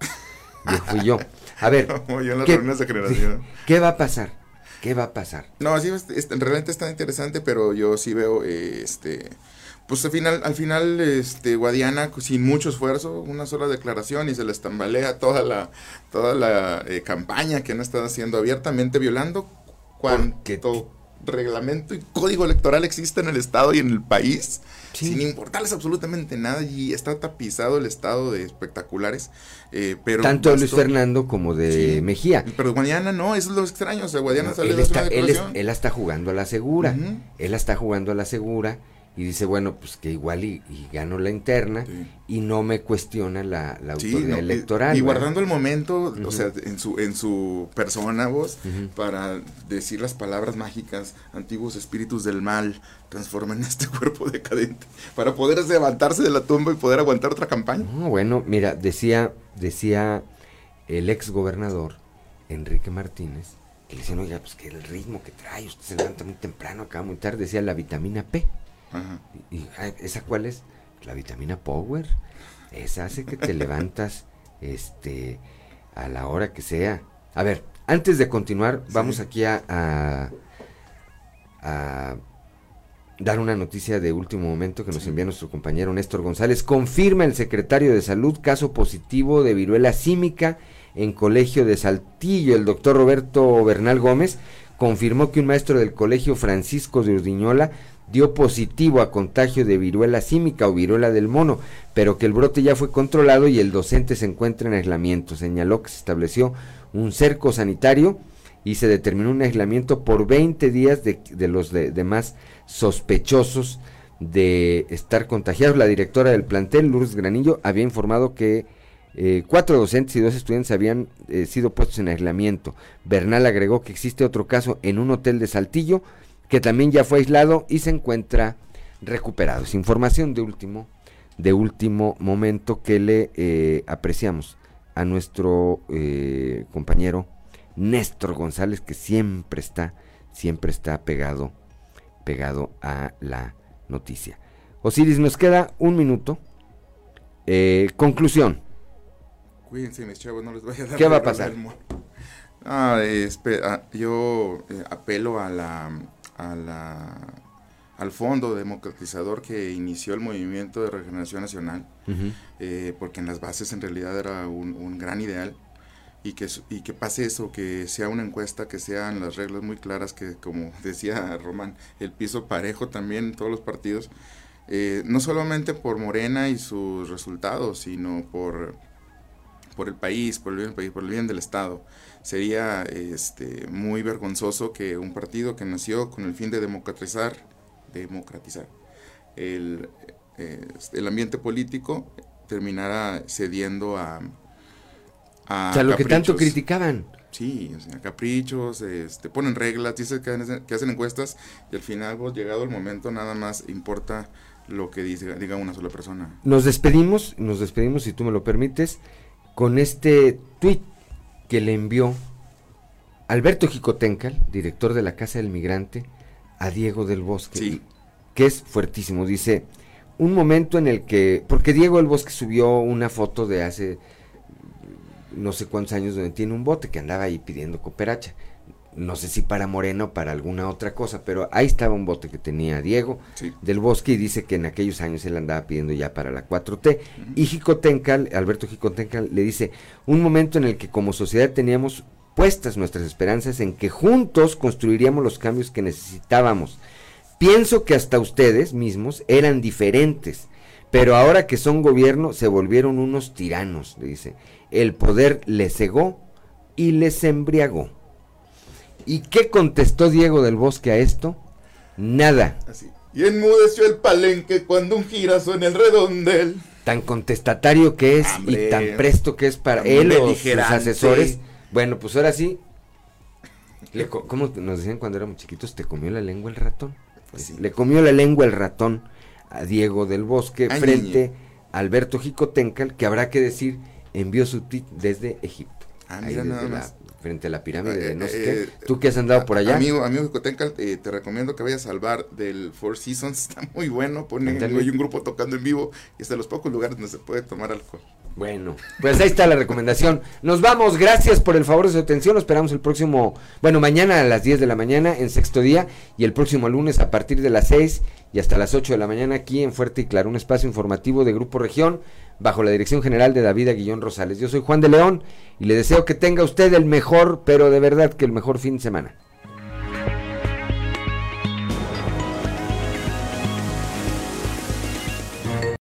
yo fui yo. A ver, Como yo en las ¿qué- de generación. ¿qué va a pasar? ¿Qué va a pasar? No, sí, realmente está interesante, pero yo sí veo, eh, este, pues al final, al final, este, Guadiana, sin mucho esfuerzo, una sola declaración y se les tambalea toda la, toda la eh, campaña que han estado haciendo abiertamente, violando cuanto reglamento y código electoral existe en el Estado y en el país, sin importarles absolutamente nada, y está tapizado el Estado de espectaculares, eh, pero... Tanto de Luis Fernando como de Sí. Mejía. Pero Guadiana no, eso es lo extraño, o sea, Guadiana No, sale él, de está, él, es- él está jugando a la segura. Él está jugando a la segura y dice, bueno, pues que igual y, y gano la interna y no me cuestiona la, la Sí, autoridad no, electoral. Y, guardando el momento, o sea, en su, en su persona, vos, para decir las palabras mágicas, antiguos espíritus del mal, transforman este cuerpo decadente, para poder levantarse de la tumba y poder aguantar otra campaña. No, bueno, mira, decía, decía el ex gobernador Enrique Martínez, que le decían, oiga, pues que el ritmo que trae, usted se levanta muy temprano, acá muy tarde, decía la vitamina P. Y, y, ¿esa cuál es? La vitamina Power. Esa hace que te levantas este a la hora que sea. A ver, antes de continuar, vamos aquí a, a, a dar una noticia de último momento que nos envía nuestro compañero Néstor González. Confirma el secretario de Salud caso positivo de viruela símica en Colegio de Saltillo. El doctor Roberto Bernal Gómez confirmó que un maestro del Colegio Francisco de Urdiñola dio positivo a contagio de viruela símica o viruela del mono, pero que el brote ya fue controlado y el docente se encuentra en aislamiento. Señaló que se estableció un cerco sanitario y se determinó un aislamiento por 20 días de, de los de- demás sospechosos de estar contagiados. La directora del plantel, Lourdes Granillo, había informado que eh, cuatro docentes y dos estudiantes habían eh, sido puestos en aislamiento. Bernal agregó que existe otro caso en un hotel de Saltillo que también ya fue aislado y se encuentra recuperado. Es información de último, de último momento que le eh, apreciamos a nuestro compañero Néstor González, que siempre está, siempre está pegado, pegado a la noticia. Osiris, nos queda un minuto. Eh, conclusión. Cuídense, mis chavos, no les vaya a dar ¿Qué va a pasar? Ah, ah, yo eh, apelo a la, a la, al fondo democratizador que inició el movimiento de regeneración nacional, eh, porque en las bases en realidad era un, un gran ideal y que, y que pase eso, que sea una encuesta, que sean las reglas muy claras, que como decía Román, el piso parejo también en todos los partidos, eh, no solamente por Morena y sus resultados, sino por, por el país, por el bien del país, por el bien del Estado. Sería este, muy vergonzoso que un partido que nació con el fin de democratizar, democratizar el, eh, el ambiente político terminara cediendo a, a O sea, lo que tanto criticaban. Sí, o sea, caprichos, este, ponen reglas, dicen que, hacen- que hacen encuestas y al final, pues, llegado el momento, nada más importa lo que dice, diga una sola persona. Nos despedimos, nos despedimos, si tú me lo permites, con este tuit que le envió Alberto Jicotencal, director de la Casa del Migrante, a Diego del Bosque, que es fuertísimo. Dice, un momento en el que, porque Diego del Bosque subió una foto de hace no sé cuántos años donde tiene un bote que andaba ahí pidiendo cooperacha. No sé si para Moreno o para alguna otra cosa, pero ahí estaba un bote que tenía Diego del Bosque y dice que en aquellos años él andaba pidiendo ya para la 4T. Y Jicotencal, Alberto Jicotencal, le dice, un momento en el que como sociedad teníamos puestas nuestras esperanzas en que juntos construiríamos los cambios que necesitábamos. Pienso que hasta ustedes mismos eran diferentes, pero ahora que son gobierno se volvieron unos tiranos, le dice. El poder les cegó y les embriagó. ¿Y qué contestó Diego del Bosque a esto? Nada. Y enmudeció el palenque cuando un girazo en el redondel tan contestatario que es Hombre, y tan presto que es para él o sus asesores. Bueno, pues ahora sí. Le ¿Cómo nos decían cuando éramos chiquitos? ¿Te comió la lengua el ratón? Pues Le comió la lengua el ratón a Diego del Bosque Ay, frente a Alberto Jicotencal, que habrá que decir, envió su tweet desde Egipto. Ah, mira desde nada la- más. frente a la pirámide de no sé Eh, qué. Tú que has andado por allá. Amigo, amigo Jicotencal, eh, te recomiendo que vayas al bar del Four Seasons, está muy bueno, pone hay un grupo tocando en vivo y es de los pocos lugares donde se puede tomar alcohol. Bueno, pues ahí está la recomendación. Nos vamos, gracias por el favor de su atención. Nos esperamos el próximo, bueno, mañana a las 10 de la mañana en sexto día y el próximo lunes a partir de las 6 y hasta las 8 de la mañana aquí en Fuerte y Claro, un espacio informativo de Grupo Región bajo la dirección general de David Aguillón Rosales. Yo soy Juan de León y le deseo que tenga usted el mejor, pero de verdad que el mejor fin de semana.